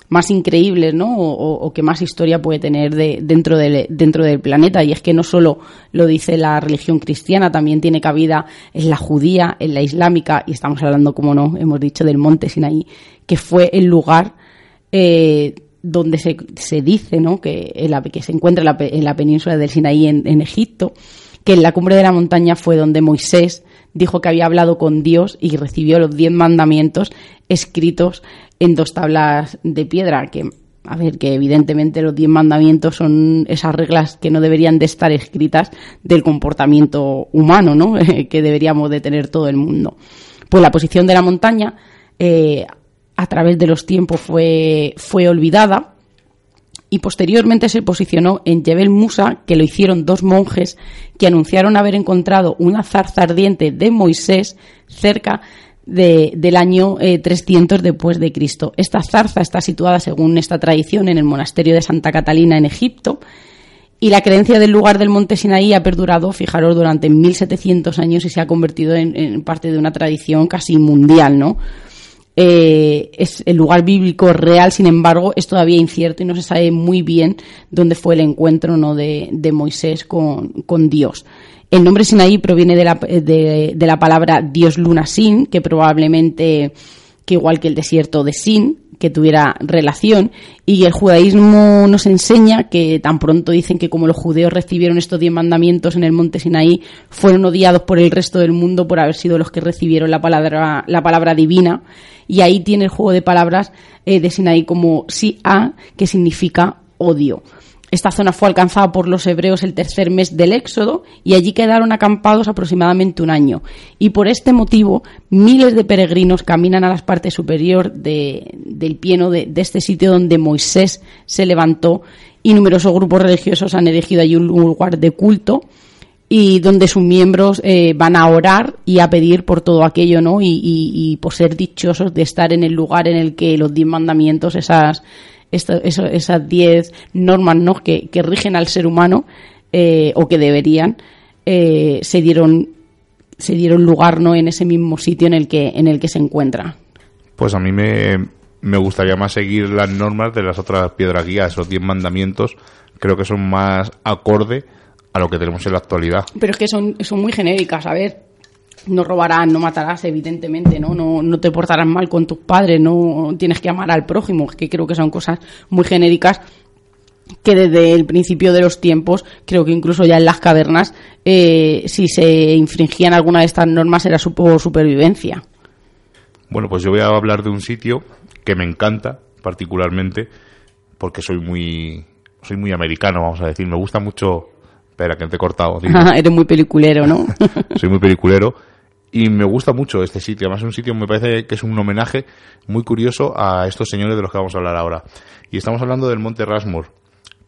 más increíbles, ¿no? O, o, que más historia puede tener de, dentro, del, dentro del planeta. Y es que no solo lo dice la religión cristiana, también tiene cabida en la judía, en la islámica, y estamos hablando, como no, hemos dicho, del monte Sinaí, que fue el lugar eh, donde se, se, dice, ¿no? Que, en la, que se encuentra en la, en la península del Sinaí en, en Egipto, que en la cumbre de la montaña fue donde Moisés dijo que había hablado con Dios y recibió los diez mandamientos escritos en dos tablas de piedra, que a ver, que evidentemente los diez mandamientos son esas reglas que no deberían de estar escritas del comportamiento humano, ¿no? que deberíamos de tener todo el mundo. Pues la posición de la montaña eh, a través de los tiempos fue, fue olvidada y posteriormente se posicionó en Jebel Musa, que lo hicieron dos monjes que anunciaron haber encontrado una zarza ardiente de Moisés cerca de, del año eh, 300 después de Cristo. Esta zarza está situada, según esta tradición, en el monasterio de Santa Catalina en Egipto. Y la creencia del lugar del monte Sinaí ha perdurado, fijaros, durante 1700 años y se ha convertido en, parte de una tradición casi mundial, ¿no? Eh, es el lugar bíblico real, sin embargo, es todavía incierto y no se sabe muy bien dónde fue el encuentro ¿no? de, Moisés con Dios. El nombre Sinaí proviene de la, de, la palabra Dios Luna Sin, que probablemente, que igual que el desierto de Sin, que tuviera relación. Y el judaísmo nos enseña que tan pronto dicen que como los judeos recibieron estos diez mandamientos en el monte Sinaí, fueron odiados por el resto del mundo por haber sido los que recibieron la palabra, la palabra divina. Y ahí tiene el juego de palabras eh, de Sinaí como Si-A, que significa odio. Esta zona fue alcanzada por los hebreos el tercer mes del Éxodo y allí quedaron acampados aproximadamente un año. Y por este motivo, miles de peregrinos caminan a la parte superior de, del pieno de, de, este sitio donde Moisés se levantó y numerosos grupos religiosos han elegido allí un lugar de culto y donde sus miembros eh, van a orar y a pedir por todo aquello, ¿no? Y, y, y por ser dichosos de estar en el lugar en el que los diez mandamientos, esas esto, eso, esas diez normas ¿no? que, que, rigen al ser humano eh, o que deberían eh, se dieron se dieron lugar no en ese mismo sitio en el que en el que se encuentra. Pues a mí me, me gustaría más seguir las normas de las otras piedras guías esos diez mandamientos. Creo que son más acorde a lo que tenemos en la actualidad. Pero es que son, son muy genéricas a ver no robarás, no matarás, evidentemente, ¿no? ¿no? No te portarás mal con tus padres, no tienes que amar al prójimo, que creo que son cosas muy genéricas que desde el principio de los tiempos, creo que incluso ya en las cavernas, eh, si se infringían alguna de estas normas era su por supervivencia. Bueno, pues yo voy a hablar de un sitio que me encanta particularmente porque soy muy soy muy americano, vamos a decir, me gusta mucho Espera, que te he cortado. Eres muy peliculero, ¿no? Soy muy peliculero. Y me gusta mucho este sitio. Además, es un sitio me parece que es un homenaje muy curioso a estos señores de los que vamos a hablar ahora. Y estamos hablando del Monte Rasmur,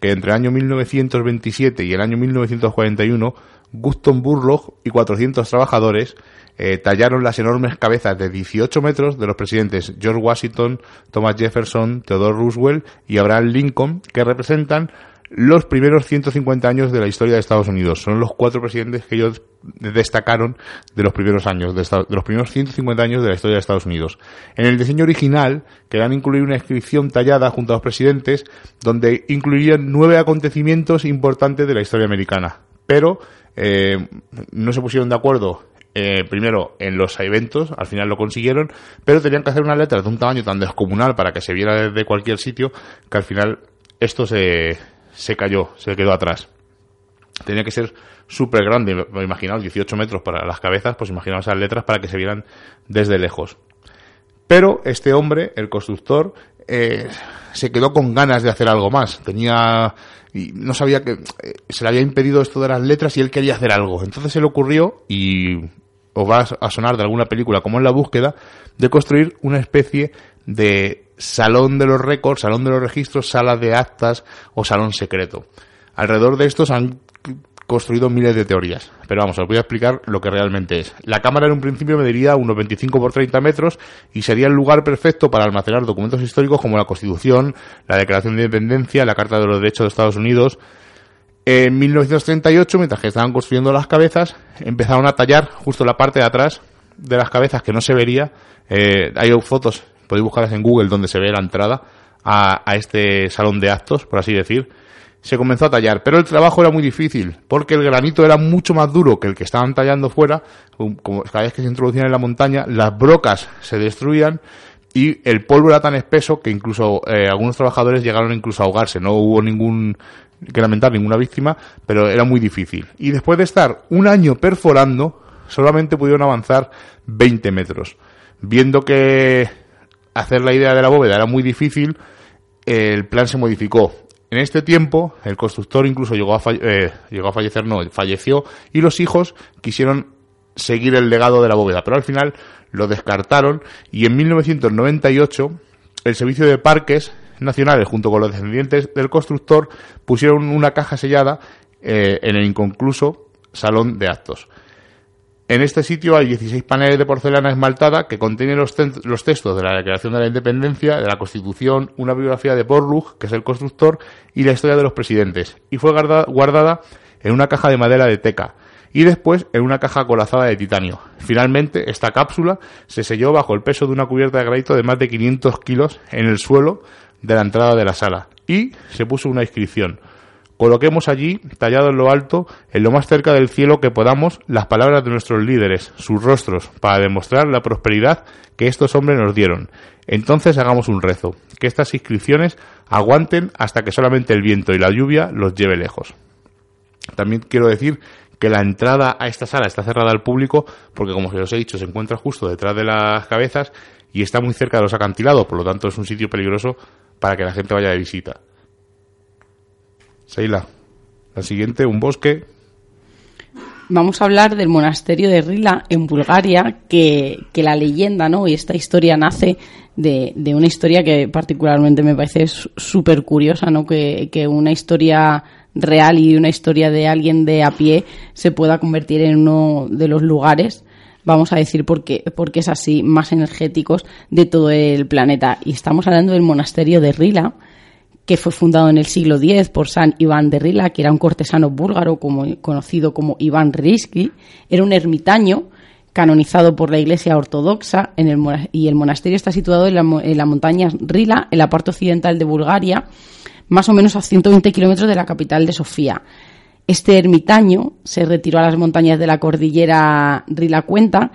que entre el año 1927 y el año 1941 Guston Burlock y 400 trabajadores eh, tallaron las enormes cabezas de 18 metros de los presidentes George Washington, Thomas Jefferson, Theodore Roosevelt y Abraham Lincoln, que representan los primeros 150 años de la historia de Estados Unidos. Son los cuatro presidentes que ellos destacaron de los primeros años, de, los primeros 150 años de la historia de Estados Unidos. En el diseño original querían incluir una inscripción tallada junto a los presidentes donde incluirían nueve acontecimientos importantes de la historia americana. Pero eh, no se pusieron de acuerdo eh, primero en los eventos, al final lo consiguieron, pero tenían que hacer una letra de un tamaño tan descomunal para que se viera desde cualquier sitio que al final esto se, se cayó, se quedó atrás. Tenía que ser súper grande, imaginaos, 18 metros para las cabezas, pues imaginaos esas letras para que se vieran desde lejos. Pero este hombre, el constructor, eh, se quedó con ganas de hacer algo más. Tenía y no sabía que eh, se le había impedido esto de las letras y él quería hacer algo. Entonces se le ocurrió y os va a sonar de alguna película como en la búsqueda de construir una especie de salón de los récords, salón de los registros, sala de actas o salón secreto. Alrededor de estos han construido miles de teorías. Pero vamos, os voy a explicar lo que realmente es. La cámara en un principio mediría unos 25 por 30 metros y sería el lugar perfecto para almacenar documentos históricos como la Constitución, la Declaración de Independencia, la Carta de los Derechos de Estados Unidos. En 1938, mientras que estaban construyendo las cabezas, empezaron a tallar justo la parte de atrás de las cabezas que no se vería. Eh, hay fotos, podéis buscarlas en Google donde se ve la entrada a este salón de actos, por así decir se comenzó a tallar, pero el trabajo era muy difícil, porque el granito era mucho más duro que el que estaban tallando fuera, como cada vez que se introducían en la montaña, las brocas se destruían y el polvo era tan espeso que incluso eh, algunos trabajadores llegaron incluso a ahogarse, no hubo ningún que lamentar ninguna víctima, pero era muy difícil. Y después de estar un año perforando, solamente pudieron avanzar 20 metros. Viendo que hacer la idea de la bóveda era muy difícil, el plan se modificó en este tiempo, el constructor incluso llegó a, eh, llegó a fallecer, no, falleció, y los hijos quisieron seguir el legado de la bóveda, pero al final lo descartaron y en 1998 el Servicio de Parques Nacionales, junto con los descendientes del constructor, pusieron una caja sellada eh, en el inconcluso salón de actos. En este sitio hay 16 paneles de porcelana esmaltada que contienen los, textos de la Declaración de la Independencia, de la Constitución, una biografía de Borlug, que es el constructor, y la historia de los presidentes. Y fue guardada en una caja de madera de teca y después en una caja colazada de titanio. Finalmente, esta cápsula se selló bajo el peso de una cubierta de granito de más de 500 kilos en el suelo de la entrada de la sala y se puso una inscripción Coloquemos allí, tallado en lo alto, en lo más cerca del cielo que podamos, las palabras de nuestros líderes, sus rostros, para demostrar la prosperidad que estos hombres nos dieron. Entonces hagamos un rezo, que estas inscripciones aguanten hasta que solamente el viento y la lluvia los lleve lejos. También quiero decir que la entrada a esta sala está cerrada al público porque, como os he dicho, se encuentra justo detrás de las cabezas y está muy cerca de los acantilados, por lo tanto es un sitio peligroso para que la gente vaya de visita. Seila, la siguiente, un bosque. Vamos a hablar del monasterio de Rila en Bulgaria, que, la leyenda ¿no? y esta historia nace de, una historia que particularmente me parece súper curiosa, ¿no? Que, que, una historia real y una historia de alguien de a pie se pueda convertir en uno de los lugares vamos a decir porque, porque es así, más energéticos de todo el planeta. Y estamos hablando del monasterio de Rila, que fue fundado en el siglo X por San Iván de Rila, que era un cortesano búlgaro conocido como Iván Risky, era un ermitaño canonizado por la Iglesia Ortodoxa en el, y el monasterio está situado en la, montaña Rila, en la parte occidental de Bulgaria, más o menos a 120 kilómetros de la capital de Sofía. Este ermitaño se retiró a las montañas de la cordillera Rila Cuenta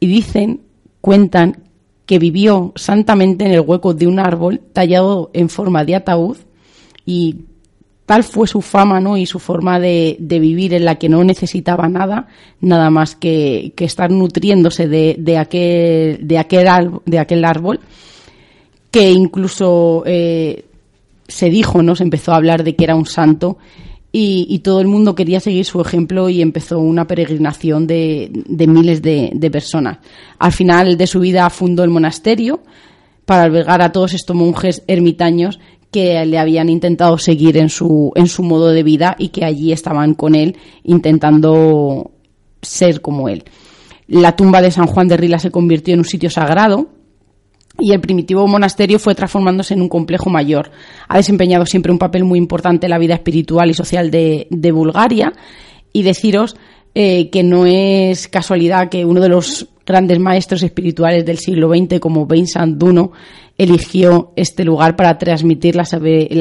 y dicen, cuentan que vivió santamente en el hueco de un árbol tallado en forma de ataúd y tal fue su fama ¿no? y su forma de, vivir en la que no necesitaba nada, nada más que, estar nutriéndose de, aquel, de, aquel, de aquel árbol, que incluso eh, se dijo, ¿no? se empezó a hablar de que era un santo y, todo el mundo quería seguir su ejemplo y empezó una peregrinación de, miles de, personas. Al final de su vida fundó el monasterio para albergar a todos estos monjes ermitaños que le habían intentado seguir en su, en su modo de vida y que allí estaban con él intentando ser como él. La tumba de San Juan de Rila se convirtió en un sitio sagrado y el primitivo monasterio fue transformándose en un complejo mayor. Ha desempeñado siempre un papel muy importante en la vida espiritual y social de, Bulgaria y deciros eh, que no es casualidad que uno de los grandes maestros espirituales del siglo XX como Vincent Duno eligió este lugar para transmitir la,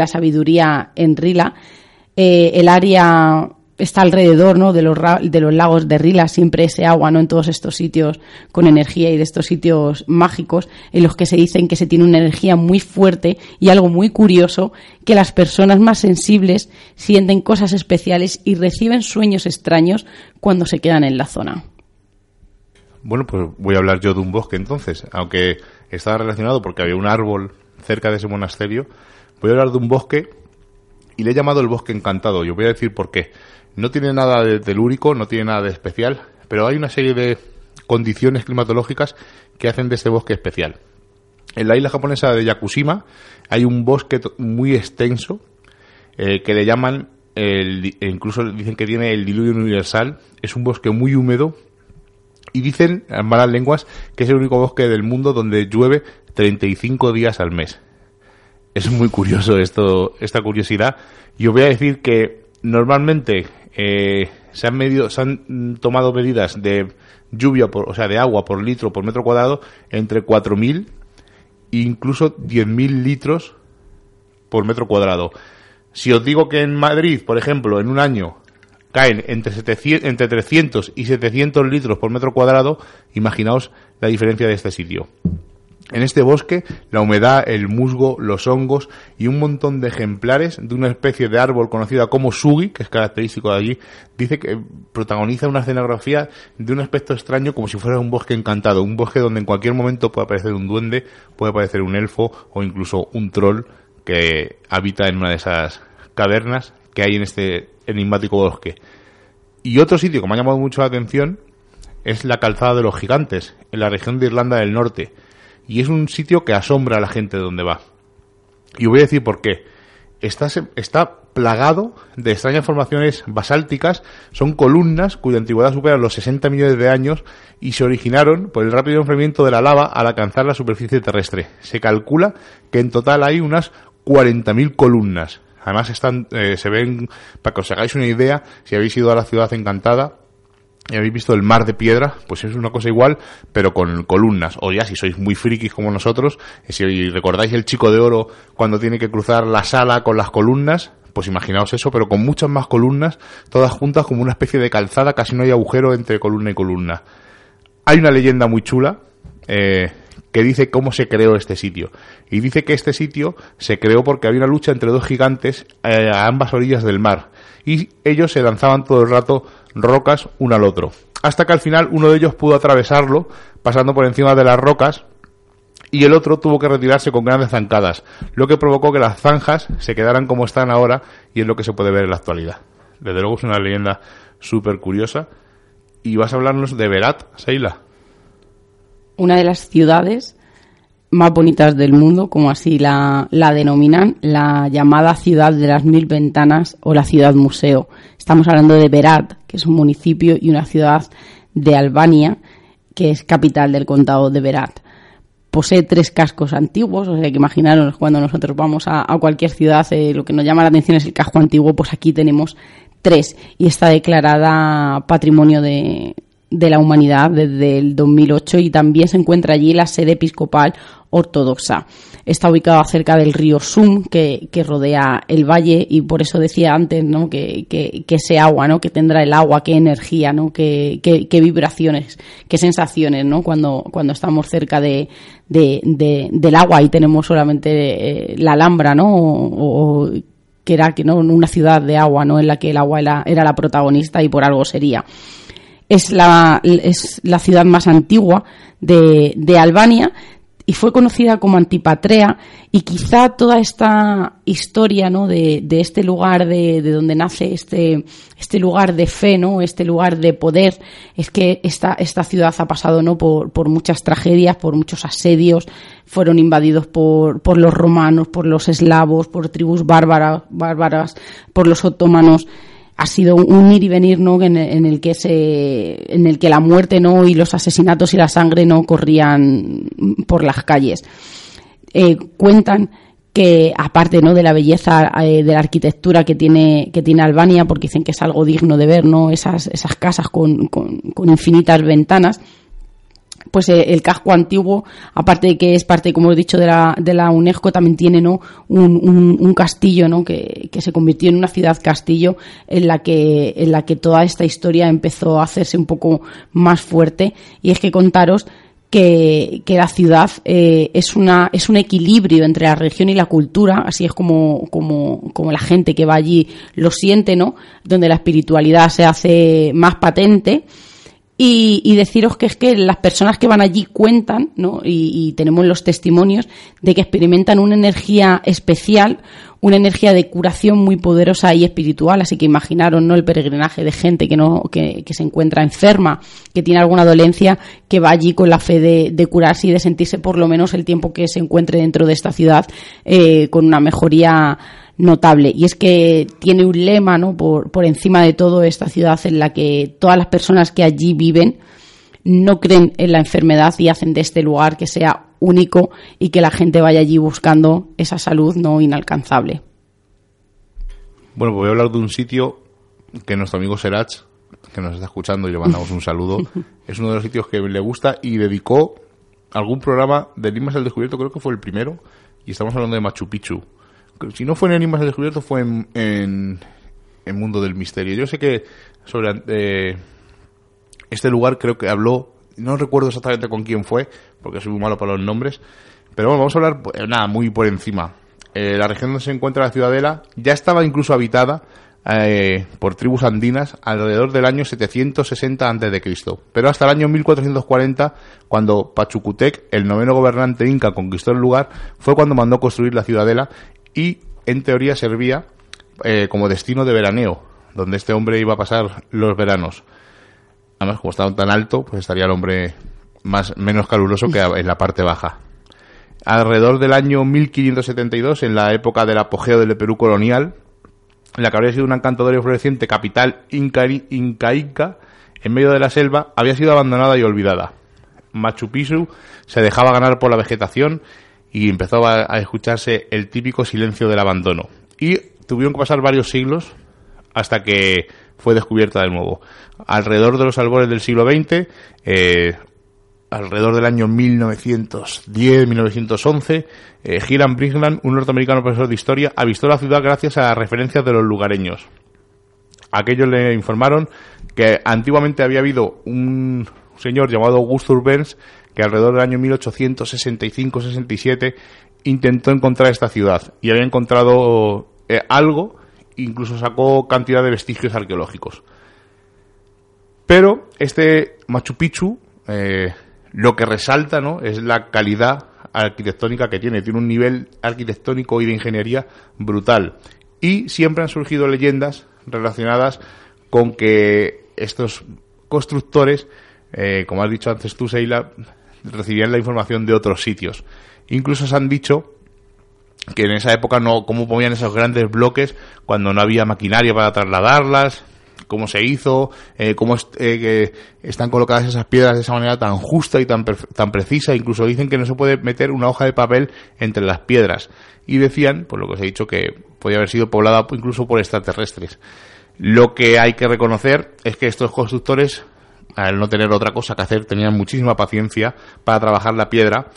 sabiduría en Rila. Eh, el área está alrededor ¿no? de, los, de los lagos de Rila, siempre ese agua ¿no? en todos estos sitios con energía y de estos sitios mágicos en los que se dicen que se tiene una energía muy fuerte y algo muy curioso, que las personas más sensibles sienten cosas especiales y reciben sueños extraños cuando se quedan en la zona. Bueno, pues voy a hablar yo de un bosque entonces, aunque estaba relacionado porque había un árbol cerca de ese monasterio, voy a hablar de un bosque y le he llamado el bosque encantado. Yo voy a decir por qué. No tiene nada de telúrico, no tiene nada de especial, pero hay una serie de condiciones climatológicas que hacen de este bosque especial. En la isla japonesa de Yakushima hay un bosque muy extenso eh, que le llaman, e incluso dicen que tiene el diluvio universal. Es un bosque muy húmedo y dicen, en malas lenguas, que es el único bosque del mundo donde llueve 35 días al mes. Es muy curioso esto, esta curiosidad. Yo voy a decir que normalmente eh, se han medido, se han tomado medidas de lluvia, por, o sea, de agua por litro por metro cuadrado entre 4.000 e incluso 10.000 litros por metro cuadrado. Si os digo que en Madrid, por ejemplo, en un año caen entre, 700, entre 300 y 700 litros por metro cuadrado, imaginaos la diferencia de este sitio. En este bosque, la humedad, el musgo, los hongos y un montón de ejemplares de una especie de árbol conocida como sugi, que es característico de allí, dice que protagoniza una escenografía de un aspecto extraño como si fuera un bosque encantado, un bosque donde en cualquier momento puede aparecer un duende, puede aparecer un elfo o incluso un troll que habita en una de esas cavernas que hay en este enigmático bosque. Y otro sitio que me ha llamado mucho la atención es la calzada de los gigantes, en la región de Irlanda del Norte y es un sitio que asombra a la gente de donde va. Y voy a decir por qué. Está, está plagado de extrañas formaciones basálticas, son columnas cuya antigüedad supera los 60 millones de años y se originaron por el rápido enfriamiento de la lava al alcanzar la superficie terrestre. Se calcula que en total hay unas 40.000 columnas. Además están, eh, se ven, para que os hagáis una idea, si habéis ido a la ciudad encantada, y habéis visto el mar de piedra, pues es una cosa igual, pero con columnas. O ya, si sois muy frikis como nosotros, si recordáis el chico de oro cuando tiene que cruzar la sala con las columnas, pues imaginaos eso, pero con muchas más columnas, todas juntas como una especie de calzada, casi no hay agujero entre columna y columna. Hay una leyenda muy chula, eh, que dice cómo se creó este sitio. Y dice que este sitio se creó porque había una lucha entre dos gigantes eh, a ambas orillas del mar. Y ellos se lanzaban todo el rato rocas uno al otro. Hasta que al final uno de ellos pudo atravesarlo pasando por encima de las rocas y el otro tuvo que retirarse con grandes zancadas, lo que provocó que las zanjas se quedaran como están ahora y es lo que se puede ver en la actualidad. Desde luego es una leyenda súper curiosa. Y vas a hablarnos de Berat, Seila. Una de las ciudades más bonitas del mundo, como así la, la, denominan, la llamada ciudad de las mil ventanas o la ciudad museo. Estamos hablando de Berat, que es un municipio y una ciudad de Albania, que es capital del condado de Berat. Posee tres cascos antiguos, o sea que imaginaros cuando nosotros vamos a, cualquier ciudad, eh, lo que nos llama la atención es el casco antiguo, pues aquí tenemos tres y está declarada patrimonio de, de la humanidad desde el 2008 y también se encuentra allí la sede episcopal ortodoxa. Está ubicado cerca del río Sum que, rodea el valle y por eso decía antes ¿no? que, que, ese agua, ¿no? que tendrá el agua, qué energía, ¿no? qué, vibraciones, qué sensaciones ¿no? cuando, cuando estamos cerca de, del agua y tenemos solamente eh, la Alhambra ¿no? o, que era que no una ciudad de agua no en la que el agua era la protagonista y por algo sería es la, es la ciudad más antigua de, Albania y fue conocida como Antipatrea y quizá toda esta historia ¿no? de, de este lugar de, de, donde nace este, este lugar de fe, ¿no? este lugar de poder, es que esta, esta ciudad ha pasado ¿no? por, por muchas tragedias, por muchos asedios, fueron invadidos por, por los romanos, por los eslavos, por tribus bárbaras, bárbaras por los otomanos ha sido un ir y venir no en, el que se en el que la muerte no y los asesinatos y la sangre no corrían por las calles. Eh, cuentan que aparte no de la belleza eh, de la arquitectura que tiene que tiene Albania porque dicen que es algo digno de ver no esas esas casas con, con, con infinitas ventanas pues eh, el casco antiguo, aparte de que es parte, como he dicho, de la, de la UNESCO, también tiene ¿no? un, un, castillo ¿no? que, que, se convirtió en una ciudad castillo en la, que, en la que toda esta historia empezó a hacerse un poco más fuerte. Y es que contaros que, que la ciudad eh, es, una, es un equilibrio entre la religión y la cultura, así es como, como, como la gente que va allí lo siente, ¿no? Donde la espiritualidad se hace más patente y, deciros que es que las personas que van allí cuentan, ¿no? Y, tenemos los testimonios de que experimentan una energía especial, una energía de curación muy poderosa y espiritual. Así que imaginaros, ¿no? El peregrinaje de gente que no, que, se encuentra enferma, que tiene alguna dolencia, que va allí con la fe de, curarse y de sentirse por lo menos el tiempo que se encuentre dentro de esta ciudad eh, con una mejoría notable y es que tiene un lema ¿no? por, por encima de todo esta ciudad en la que todas las personas que allí viven no creen en la enfermedad y hacen de este lugar que sea único y que la gente vaya allí buscando esa salud no inalcanzable. Bueno, pues voy a hablar de un sitio que nuestro amigo Serach, que nos está escuchando y le mandamos un saludo, es uno de los sitios que le gusta y dedicó algún programa de Limas al Descubierto, creo que fue el primero, y estamos hablando de Machu Picchu si no fue en Animas del Descubierto, fue en, en, Mundo del Misterio. Yo sé que sobre eh, este lugar creo que habló, no recuerdo exactamente con quién fue, porque soy muy malo para los nombres, pero bueno, vamos a hablar, pues, nada, muy por encima. Eh, la región donde se encuentra la ciudadela ya estaba incluso habitada eh, por tribus andinas alrededor del año 760 a.C. Pero hasta el año 1440, cuando Pachacutec, el noveno gobernante inca, conquistó el lugar, fue cuando mandó construir la ciudadela y en teoría servía eh, como destino de veraneo, donde este hombre iba a pasar los veranos. Además, como estaba tan alto, pues estaría el hombre más menos caluroso que en la parte baja. Alrededor del año 1572, en la época del apogeo del Perú colonial, la que habría sido una encantadora y floreciente capital incaica, en medio de la selva, había sido abandonada y olvidada. Machu Picchu se dejaba ganar por la vegetación y empezó a, escucharse el típico silencio del abandono. Y tuvieron que pasar varios siglos hasta que fue descubierta de nuevo. Alrededor de los albores del siglo XX, eh, alrededor del año 1910-1911, eh, Hiram Brinkland, un norteamericano profesor de historia, avistó la ciudad gracias a las referencias de los lugareños. Aquellos le informaron que antiguamente había habido un señor llamado Augustus Burns que alrededor del año 1865-67 intentó encontrar esta ciudad y había encontrado eh, algo, incluso sacó cantidad de vestigios arqueológicos. Pero este Machu Picchu, eh, lo que resalta ¿no? es la calidad arquitectónica que tiene. Tiene un nivel arquitectónico y de ingeniería brutal. Y siempre han surgido leyendas relacionadas con que estos constructores, eh, como has dicho antes tú, Seila, recibían la información de otros sitios. Incluso se han dicho que en esa época no, cómo ponían esos grandes bloques cuando no había maquinaria para trasladarlas, cómo se hizo, eh, cómo eh, que están colocadas esas piedras de esa manera tan justa y tan, tan precisa. Incluso dicen que no se puede meter una hoja de papel entre las piedras. Y decían, por lo que os he dicho, que podía haber sido poblada incluso por extraterrestres. Lo que hay que reconocer es que estos constructores al no tener otra cosa que hacer, tenían muchísima paciencia para trabajar la piedra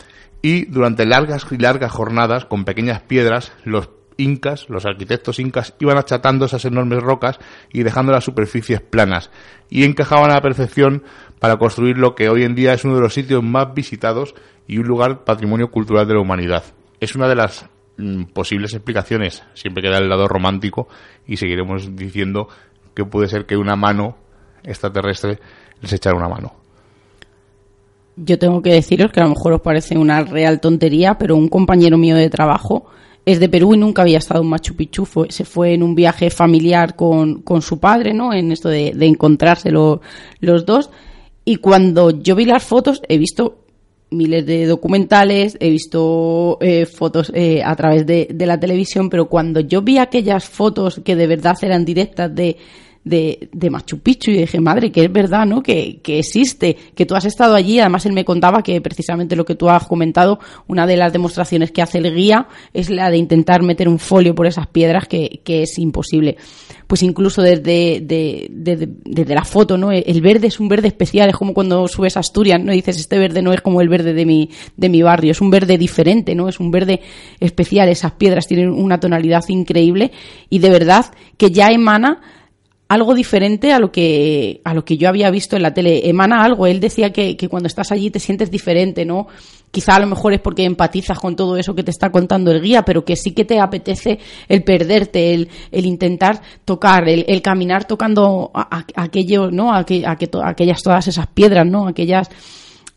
y durante largas y largas jornadas con pequeñas piedras los incas, los arquitectos incas, iban achatando esas enormes rocas y dejando las superficies planas y encajaban a la perfección para construir lo que hoy en día es uno de los sitios más visitados y un lugar patrimonio cultural de la humanidad. Es una de las mm, posibles explicaciones, siempre queda el lado romántico y seguiremos diciendo que puede ser que una mano extraterrestre les echar una mano. yo tengo que deciros que a lo mejor os parece una real tontería, pero un compañero mío de trabajo es de Perú y nunca había estado en Machu Picchu. se fue en un viaje familiar con, con su padre, ¿no? En esto de, de encontrarse los dos. Y cuando yo vi las fotos, he visto miles de documentales, he visto eh, fotos eh, a través de, de, la televisión, pero cuando yo vi aquellas fotos que de verdad eran directas de, de, de, Machu Picchu y dije, madre, que es verdad, ¿no? Que, que, existe, que tú has estado allí. Además, él me contaba que precisamente lo que tú has comentado, una de las demostraciones que hace el guía es la de intentar meter un folio por esas piedras que, que es imposible. Pues incluso desde, de, desde la foto, ¿no? El verde es un verde especial, es como cuando subes a Asturias, ¿no? Dices, este verde no es como el verde de mi, de mi barrio, es un verde diferente, ¿no? Es un verde especial, esas piedras tienen una tonalidad increíble y de verdad que ya emana algo diferente a lo que a lo que yo había visto en la tele. Emana algo. Él decía que, que, cuando estás allí te sientes diferente, ¿no? Quizá a lo mejor es porque empatizas con todo eso que te está contando el guía, pero que sí que te apetece el perderte, el, el intentar tocar, el, el caminar tocando a, aquello, ¿no? Aquellas todas esas piedras, ¿no? Aquellas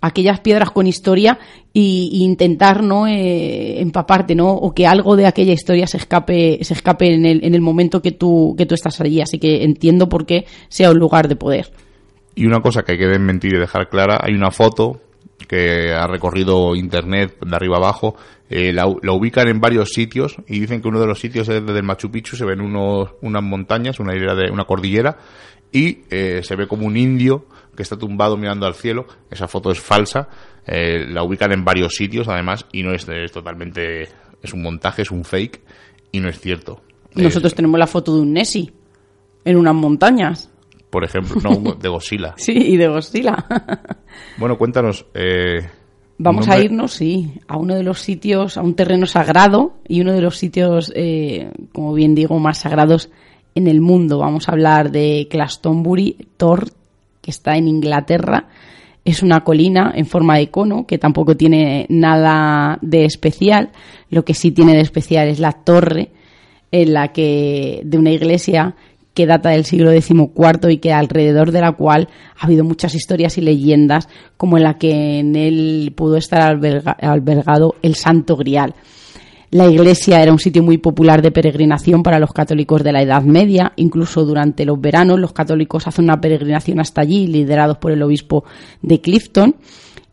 aquellas piedras con historia y, intentar no eh, empaparte no o que algo de aquella historia se escape se escape en el, en el momento que tú que tú estás allí. Así que entiendo por qué sea un lugar de poder. Y una cosa que hay que mentir y dejar clara hay una foto que ha recorrido internet de arriba abajo eh, la, la, ubican en varios sitios y dicen que uno de los sitios es desde el Machu Picchu se ven unos, unas montañas una hilera de una cordillera y eh, se ve como un indio que está tumbado mirando al cielo. Esa foto es falsa. Eh, la ubican en varios sitios, además, y no es, es, totalmente. Es un montaje, es un fake, y no es cierto. Nosotros tenemos la foto de un Nessie en unas montañas. Por ejemplo, no, de Godzilla. sí, y de Godzilla. bueno, cuéntanos. Eh, Vamos a irnos, sí, a uno de los sitios, a un terreno sagrado y uno de los sitios, eh, como bien digo, más sagrados en el mundo. Vamos a hablar de Glastonbury Tor está en Inglaterra. Es una colina en forma de cono que tampoco tiene nada de especial. Lo que sí tiene de especial es la torre en la que de una iglesia que data del siglo XIV y que alrededor de la cual ha habido muchas historias y leyendas, como en la que en él pudo estar alberga, albergado el Santo Grial. La iglesia era un sitio muy popular de peregrinación para los católicos de la Edad Media. Incluso durante los veranos los católicos hacen una peregrinación hasta allí, liderados por el obispo de Clifton.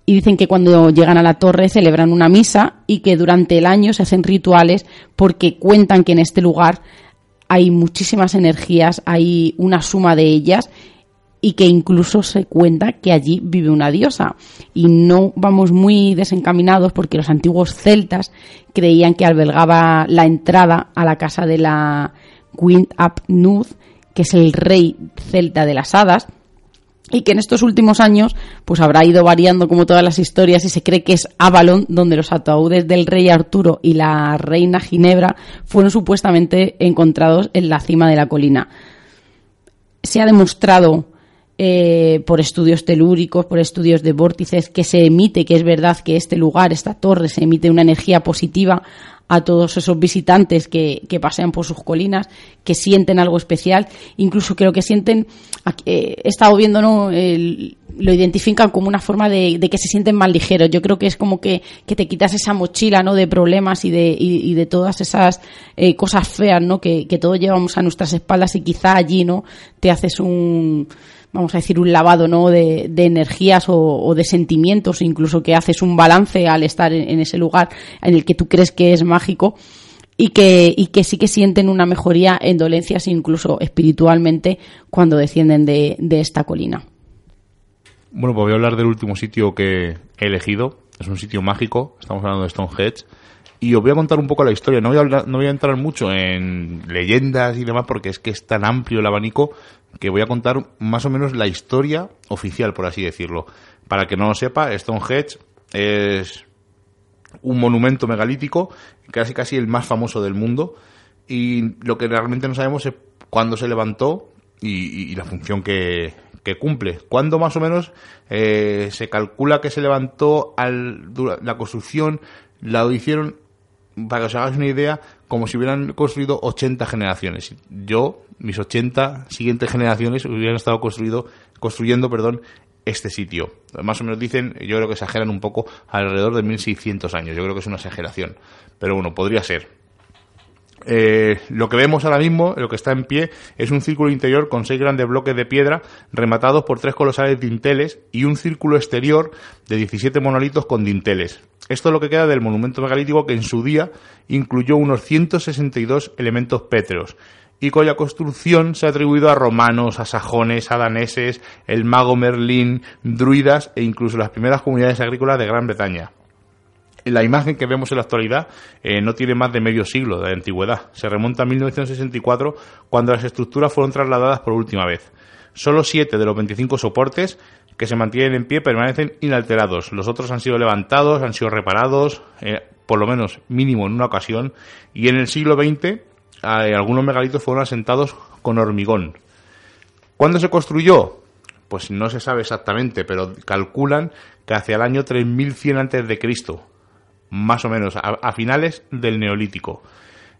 Y dicen que cuando llegan a la torre celebran una misa y que durante el año se hacen rituales porque cuentan que en este lugar hay muchísimas energías, hay una suma de ellas y que incluso se cuenta que allí vive una diosa. Y no vamos muy desencaminados porque los antiguos celtas creían que albergaba la entrada a la casa de la Gwyn ap Nuth, que es el rey celta de las hadas, y que en estos últimos años pues habrá ido variando como todas las historias y se cree que es Avalon donde los ataúdes del rey Arturo y la reina Ginebra fueron supuestamente encontrados en la cima de la colina. Se ha demostrado eh, por estudios telúricos, por estudios de vórtices, que se emite, que es verdad que este lugar, esta torre, se emite una energía positiva a todos esos visitantes que, que pasean por sus colinas, que sienten algo especial, incluso creo que sienten, eh, he estado viendo, ¿no? Lo identifican como una forma de, que se sienten más ligeros. Yo creo que es como que, que te quitas esa mochila, ¿no? De problemas y de, y, y de todas esas eh, cosas feas, ¿no? Que, que todos llevamos a nuestras espaldas y quizá allí, ¿no? Te haces un, vamos a decir, un lavado ¿no? de, de energías o, de sentimientos, incluso que haces un balance al estar en, en, ese lugar en el que tú crees que es mágico y que, y que sí que sienten una mejoría en dolencias, incluso espiritualmente, cuando descienden de, de esta colina. Bueno, pues voy a hablar del último sitio que he elegido. Es un sitio mágico, estamos hablando de Stonehenge. Y os voy a contar un poco la historia. No voy a, hablar, no voy a entrar mucho en leyendas y demás porque es que es tan amplio el abanico que voy a contar más o menos la historia oficial, por así decirlo. Para que no lo sepa, Stonehenge es un monumento megalítico, casi casi el más famoso del mundo, y lo que realmente no sabemos es cuándo se levantó y, la función que, que, cumple. ¿Cuándo más o menos eh, se calcula que se levantó al, la construcción? La hicieron, para que os hagáis una idea, como si hubieran construido 80 generaciones. Yo mis 80 siguientes generaciones hubieran estado construido, construyendo perdón, este sitio. Más o menos dicen, yo creo que exageran un poco alrededor de 1600 años. Yo creo que es una exageración. Pero bueno, podría ser. Eh, lo que vemos ahora mismo, lo que está en pie, es un círculo interior con seis grandes bloques de piedra rematados por tres colosales dinteles y un círculo exterior de 17 monolitos con dinteles. Esto es lo que queda del monumento megalítico que en su día incluyó unos 162 elementos pétreos y cuya construcción se ha atribuido a romanos, a sajones, a daneses, el mago Merlín, druidas e incluso las primeras comunidades agrícolas de Gran Bretaña la imagen que vemos en la actualidad eh, no tiene más de medio siglo de antigüedad. Se remonta a 1964 cuando las estructuras fueron trasladadas por última vez. Solo siete de los 25 soportes que se mantienen en pie permanecen inalterados. Los otros han sido levantados, han sido reparados, eh, por lo menos mínimo en una ocasión, y en el siglo XX algunos megalitos fueron asentados con hormigón. ¿Cuándo se construyó? Pues no se sabe exactamente, pero calculan que hacia el año 3100 antes de Cristo más o menos a, finales del Neolítico.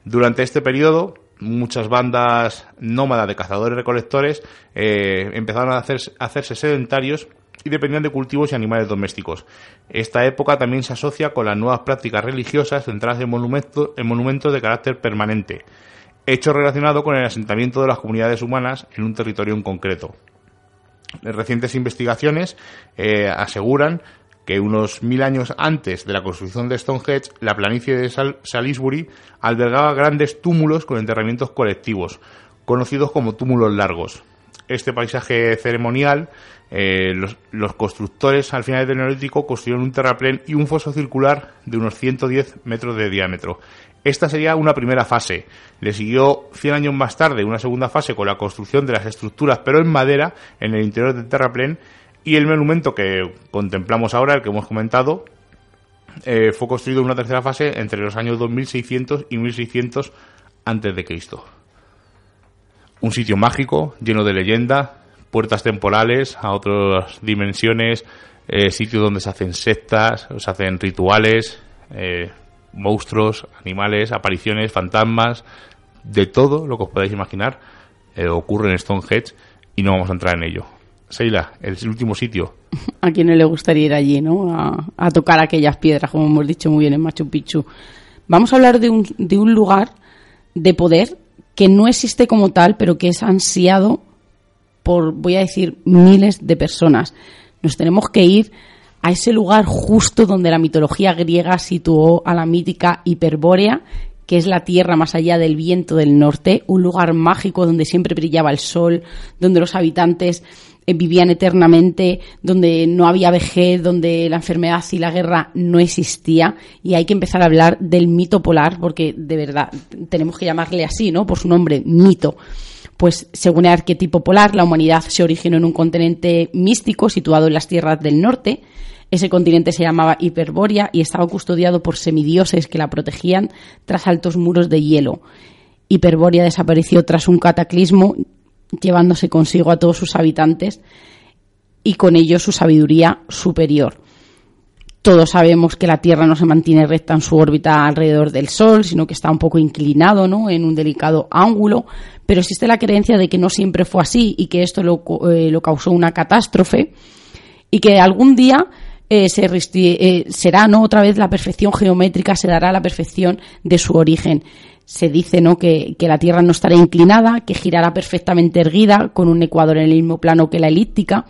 Durante este periodo, muchas bandas nómadas de cazadores recolectores eh, empezaron a, hacerse sedentarios y dependían de cultivos y animales domésticos. Esta época también se asocia con las nuevas prácticas religiosas centradas en, monumentos, en monumentos de carácter permanente, hecho relacionado con el asentamiento de las comunidades humanas en un territorio en concreto. Recientes investigaciones eh, aseguran que unos mil años antes de la construcción de Stonehenge, la planicie de Salisbury albergaba grandes túmulos con enterramientos colectivos, conocidos como túmulos largos. Este paisaje ceremonial, eh, los, constructores al final del Neolítico construyeron un terraplén y un foso circular de unos 110 metros de diámetro. Esta sería una primera fase. Le siguió 100 años más tarde una segunda fase con la construcción de las estructuras, pero en madera, en el interior del terraplén, y el monumento que contemplamos ahora, el que hemos comentado, eh, fue construido en una tercera fase entre los años 2600 y 1600 antes de Cristo. Un sitio mágico, lleno de leyenda, puertas temporales a otras dimensiones, eh, sitios donde se hacen sectas, se hacen rituales, eh, monstruos, animales, apariciones, fantasmas, de todo lo que os podáis imaginar ocurre en Stonehenge y no vamos a entrar en ello. Seila, el último sitio. A quien no le gustaría ir allí, ¿no? A, tocar aquellas piedras, como hemos dicho muy bien en Machu Picchu. Vamos a hablar de un, de un lugar de poder que no existe como tal, pero que es ansiado por, voy a decir, miles de personas. Nos tenemos que ir a ese lugar justo donde la mitología griega situó a la mítica Hiperbórea, que es la tierra más allá del viento del norte, un lugar mágico donde siempre brillaba el sol, donde los habitantes eh, vivían eternamente, donde no había vejez, donde la enfermedad y la guerra no existía. Y hay que empezar a hablar del mito polar, porque de verdad tenemos que llamarle así, ¿no? Por su nombre, mito. Pues según el arquetipo polar, la humanidad se originó en un continente místico situado en las tierras del norte. Ese continente se llamaba Hiperbórea y estaba custodiado por semidioses que la protegían tras altos muros de hielo. Hiperbórea desapareció tras un cataclismo llevándose consigo a todos sus habitantes y con ello su sabiduría superior. Todos sabemos que la Tierra no se mantiene recta en su órbita alrededor del Sol, sino que está un poco inclinado, ¿no? En un delicado ángulo, pero existe la creencia de que no siempre fue así y que esto lo, eh, causó una catástrofe y que algún día eh, se eh, será no otra vez la perfección geométrica, se dará la perfección de su origen se dice ¿no? que, la Tierra no estará inclinada, que girará perfectamente erguida, con un ecuador en el mismo plano que la elíptica,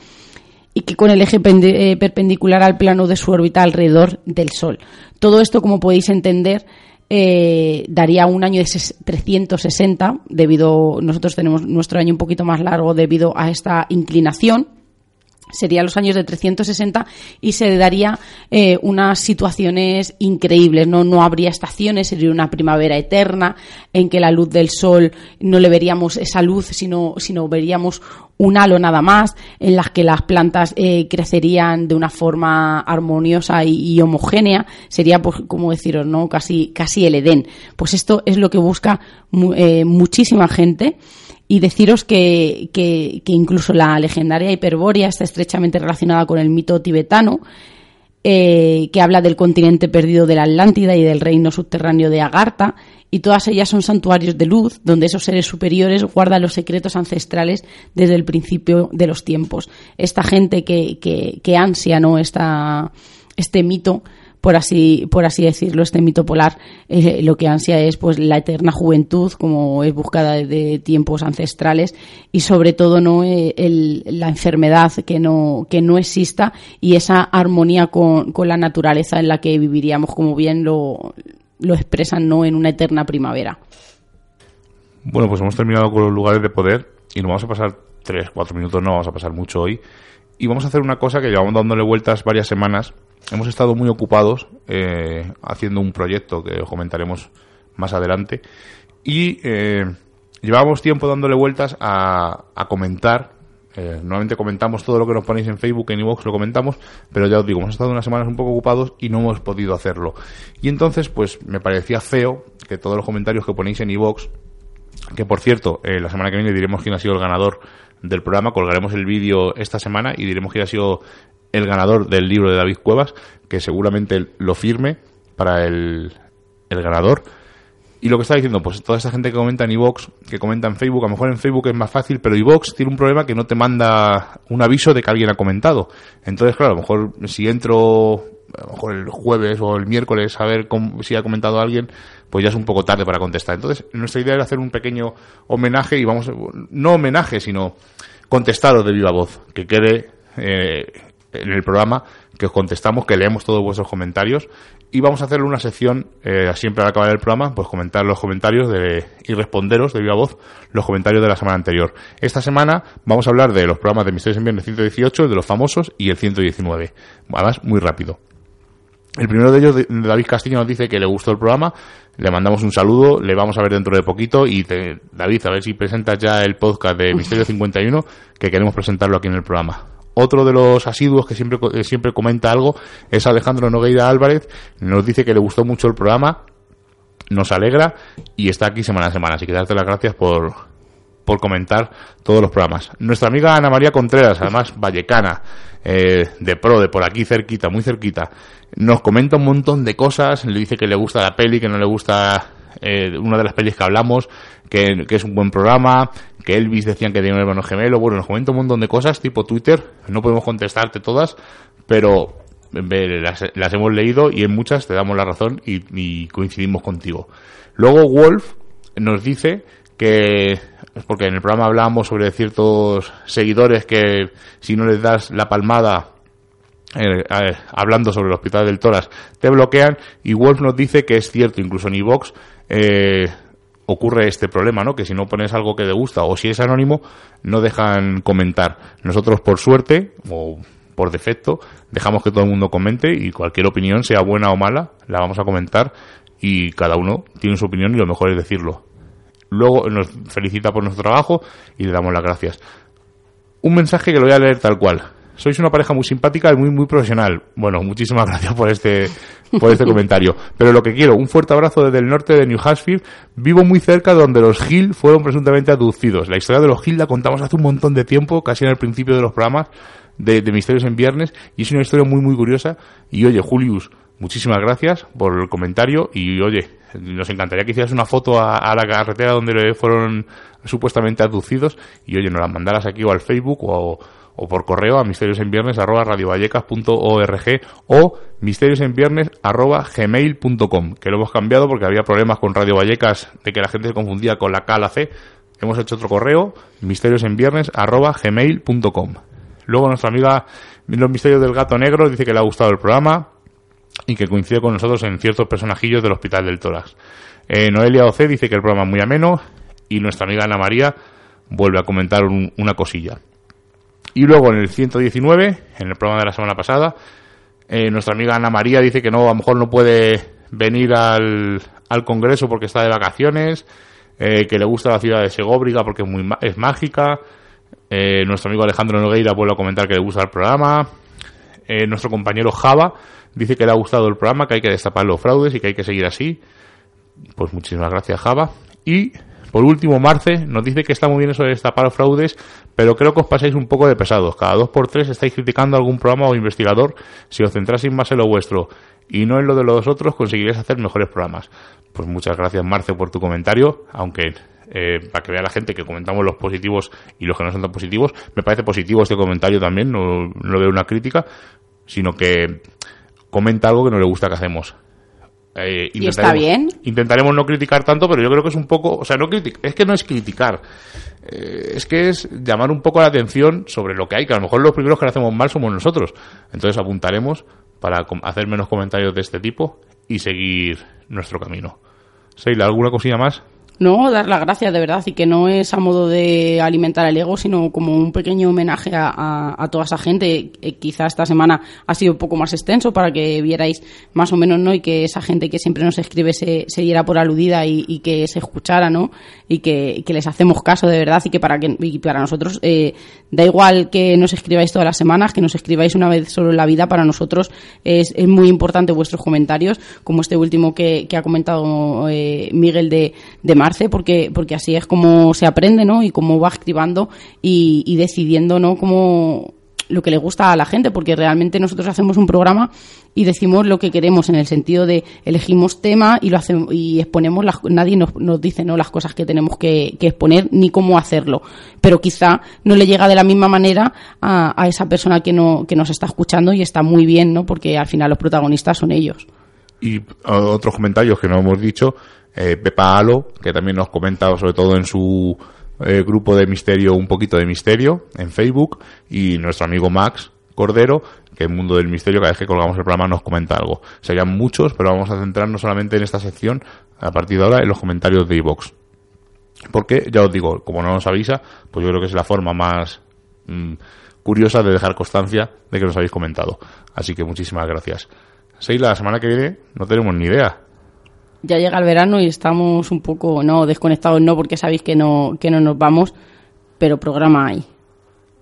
y que con el eje eh, perpendicular al plano de su órbita alrededor del Sol. Todo esto, como podéis entender, eh, daría un año de 360, debido, nosotros tenemos nuestro año un poquito más largo debido a esta inclinación, serían los años de 360 y se daría eh, unas situaciones increíbles, ¿no? No habría estaciones, sería una primavera eterna en que la luz del sol no le veríamos esa luz, sino, sino veríamos un halo nada más, en las que las plantas eh, crecerían de una forma armoniosa y, homogénea, sería, pues, como deciros, ¿no? Casi, casi el Edén. Pues esto es lo que busca eh, muchísima gente y deciros que, que, incluso la legendaria Hiperbórea está estrechamente relacionada con el mito tibetano. eh, que habla del continente perdido de la Atlántida y del reino subterráneo de Agartha, y todas ellas son santuarios de luz donde esos seres superiores guardan los secretos ancestrales desde el principio de los tiempos. Esta gente que, que, ansia ¿no? Esta, este mito por así, por así decirlo, este mito polar, eh, lo que ansia es pues la eterna juventud, como es buscada de tiempos ancestrales, y sobre todo no eh, la enfermedad que no, que no exista y esa armonía con, con la naturaleza en la que viviríamos, como bien lo, lo expresan no en una eterna primavera. Bueno, pues hemos terminado con los lugares de poder y nos vamos a pasar tres, cuatro minutos, no vamos a pasar mucho hoy. Y vamos a hacer una cosa que llevamos dándole vueltas varias semanas hemos estado muy ocupados eh, haciendo un proyecto que os comentaremos más adelante y eh, llevábamos tiempo dándole vueltas a, comentar. Eh, normalmente comentamos todo lo que nos ponéis en Facebook, en iVoox lo comentamos, pero ya os digo, hemos estado unas semanas un poco ocupados y no hemos podido hacerlo. Y entonces, pues me parecía feo que todos los comentarios que ponéis en iVoox, que por cierto, la semana que viene diremos quién ha sido el ganador del programa, colgaremos el vídeo esta semana y diremos quién ha sido el ganador del libro de David Cuevas, que seguramente lo firme para el, el ganador. Y lo que está diciendo, pues toda esa gente que comenta en iVox, que comenta en Facebook, a lo mejor en Facebook es más fácil, pero iVox tiene un problema que no te manda un aviso de que alguien ha comentado. Entonces, claro, a lo mejor si entro a lo mejor el jueves o el miércoles a ver si ha comentado alguien, pues ya es un poco tarde para contestar. Entonces, nuestra idea era hacer un pequeño homenaje y vamos, no homenaje, sino contestaros de viva voz, que quede eh, en el programa que os contestamos, que leemos todos vuestros comentarios y vamos a hacerle una sección eh, siempre al acabar el programa, pues comentar los comentarios de, y responderos de viva voz los comentarios de la semana anterior. Esta semana vamos a hablar de los programas de Misterios en Viernes 118, el de los famosos y el 119. Además, muy rápido. El primero de ellos, David Castillo, nos dice que le gustó el programa. Le mandamos un saludo, le vamos a ver dentro de poquito. Y David, a ver si presentas ya el podcast de Misterio 51, que queremos presentarlo aquí en el programa. Otro de los asiduos que siempre, eh, siempre comenta algo es Alejandro Nogueira Álvarez. Nos dice que le gustó mucho el programa, nos alegra y está aquí semana a semana. Así que darte las gracias por, por comentar todos los programas. Nuestra amiga Ana María Contreras, además vallecana, eh, de pro, de por aquí cerquita, muy cerquita, nos comenta un montón de cosas, le dice que le gusta la peli, que no le gusta eh, una de las pelis que hablamos, que, es un buen programa, que Elvis decían que tenía un hermano gemelo, bueno, nos comenta un montón de cosas tipo Twitter, no podemos contestarte todas, pero las, hemos leído y en muchas te damos la razón y, coincidimos contigo. Luego Wolf nos dice que porque en el programa hablábamos sobre ciertos seguidores que si no les das la palmada eh, hablando sobre el hospital del Toras te bloquean y Wolf nos dice que es cierto incluso en iVox eh, ocurre este problema, ¿no? Que si no pones algo que te gusta o si es anónimo, no dejan comentar. Nosotros, por suerte, o por defecto, dejamos que todo el mundo comente y cualquier opinión, sea buena o mala, la vamos a comentar y cada uno tiene su opinión y lo mejor es decirlo. Luego nos felicita por nuestro trabajo y le damos las gracias. Un mensaje que lo voy a leer tal cual sois una pareja muy simpática y muy, muy profesional. Bueno, muchísimas gracias por este, por este comentario. Pero lo que quiero, un fuerte abrazo desde el norte de New Hampshire. Vivo muy cerca de donde los Hill fueron presuntamente aducidos. La historia de los Hill la contamos hace un montón de tiempo, casi en el principio de los programas de, Misterios en Viernes, y es una historia muy, muy curiosa. Y oye, Julius, muchísimas gracias por el comentario y oye, nos encantaría que hicieras una foto a, a la carretera donde fueron supuestamente aducidos y oye, nos la mandaras aquí o al Facebook o, o por correo a misteriosenviernes arroba radiovallecas.org o misteriosenviernes arroba gmail.com que lo hemos cambiado porque había problemas con Radio Vallecas de que la gente se confundía con la K a la C. Hemos hecho otro correo misteriosenviernes arroba gmail.com luego nuestra amiga los misterios del gato negro dice que le ha gustado el programa y que coincide con nosotros en ciertos personajillos del Hospital del Tórax. Eh, Noelia Oce dice que el programa es muy ameno y nuestra amiga Ana María vuelve a comentar una cosilla y luego en el 119, en el programa de la semana pasada, eh, nuestra amiga Ana María dice que no, a lo mejor no puede venir al, al Congreso porque está de vacaciones, eh, que le gusta la ciudad de Segóbriga porque es, muy, es mágica. Eh, nuestro amigo Alejandro Nogueira vuelve a comentar que le gusta el programa. nuestro compañero Java dice que le ha gustado el programa, que hay que destapar los fraudes y que hay que seguir así. Pues muchísimas gracias, Java. Y por último, Marce nos dice que está muy bien eso de destapar fraudes, pero creo que os pasáis un poco de pesados. Cada dos por tres estáis criticando algún programa o investigador. Si os centráis más en lo vuestro y no en lo de los otros, conseguiréis hacer mejores programas. Pues muchas gracias, Marce, por tu comentario, aunque eh, para que vea la gente que comentamos los positivos y los que no son tan positivos. Me parece positivo este comentario también, no, no veo una crítica, sino que comenta algo que no le gusta que hacemos. Eh, y está bien. Intentaremos no criticar tanto, pero yo creo que es un poco, o sea, no es que no es criticar, eh, es que es llamar un poco la atención sobre lo que hay, que a lo mejor los primeros que lo hacemos mal somos nosotros. Entonces apuntaremos para hacer menos comentarios de este tipo y seguir nuestro camino. Seila, ¿alguna cosilla más? No, dar las gracias de verdad y que no es a modo de alimentar el ego, sino como un pequeño homenaje a, toda esa gente. Eh, quizá esta semana ha sido un poco más extenso para que vierais más o menos, ¿no? Y que esa gente que siempre nos escribe se, se diera por aludida y, que se escuchara, ¿no? Y que, les hacemos caso de verdad y que para, que, para nosotros eh, da igual que nos escribáis todas las semanas, que nos escribáis una vez solo en la vida, para nosotros es, es muy importante vuestros comentarios, como este último que, que ha comentado eh, Miguel de, de porque, porque así es como se aprende, ¿no? Y cómo va activando y, decidiendo, ¿no? Cómo lo que le gusta a la gente, porque realmente nosotros hacemos un programa y decimos lo que queremos en el sentido de elegimos tema y lo hacemos y exponemos las, nadie nos, nos dice no las cosas que tenemos que, exponer ni cómo hacerlo. Pero quizá no le llega de la misma manera a, a esa persona que no que nos está escuchando y está muy bien no porque al final los protagonistas son ellos. Y otros comentarios que no hemos dicho eh, Pepa Alo, que también nos comenta sobre todo en su eh, grupo de misterio, un poquito de misterio en Facebook, y nuestro amigo Max Cordero, que en Mundo del Misterio, cada vez que colgamos el programa nos comenta algo. Serían muchos, pero vamos a centrarnos solamente en esta sección, a partir de ahora, en los comentarios de iVox. Porque, ya os digo, como no nos avisa, pues yo creo que es la forma más mm, curiosa de dejar constancia de que nos habéis comentado. Así que muchísimas gracias. Seila, la semana que viene no tenemos ni idea ya llega el verano y estamos un poco, no, desconectados no, porque sabéis que no, que no nos vamos, pero programa hay.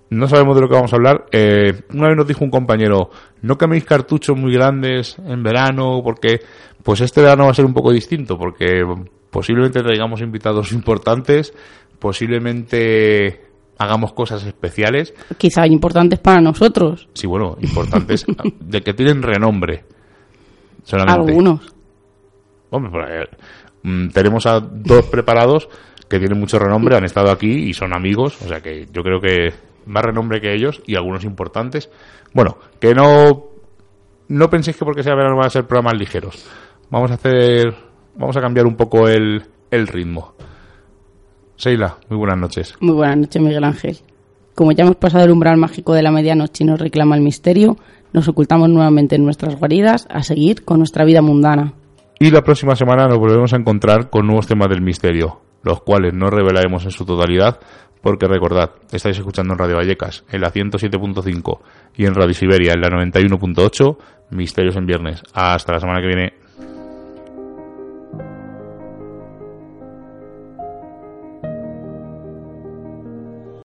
No sabemos de lo que vamos a hablar. Eh, una vez nos dijo un compañero, no queméis cartuchos muy grandes en verano, porque pues este verano va a ser un poco distinto, porque posiblemente traigamos invitados importantes, posiblemente hagamos cosas especiales. Quizá importantes para nosotros. Sí, bueno, importantes, de que tienen renombre. Algunos. Hombre, mm, tenemos a dos preparados que tienen mucho renombre, han estado aquí y son amigos, o sea que yo creo que más renombre que ellos y algunos importantes. Bueno, que no no penséis que porque sea verano van a ser programas ligeros. Vamos a hacer vamos a cambiar un poco el, el ritmo. Seila, muy buenas noches. Muy buenas noches, Miguel Ángel. Como ya hemos pasado el umbral mágico de la medianoche y nos reclama el misterio, nos ocultamos nuevamente en nuestras guaridas a seguir con nuestra vida mundana. Y la próxima semana nos volvemos a encontrar con nuevos temas del misterio, los cuales no revelaremos en su totalidad, porque recordad, estáis escuchando en Radio Vallecas, en la 107.5 y en Radio Siberia, en la 91.8, Misterios en Viernes. Hasta la semana que viene.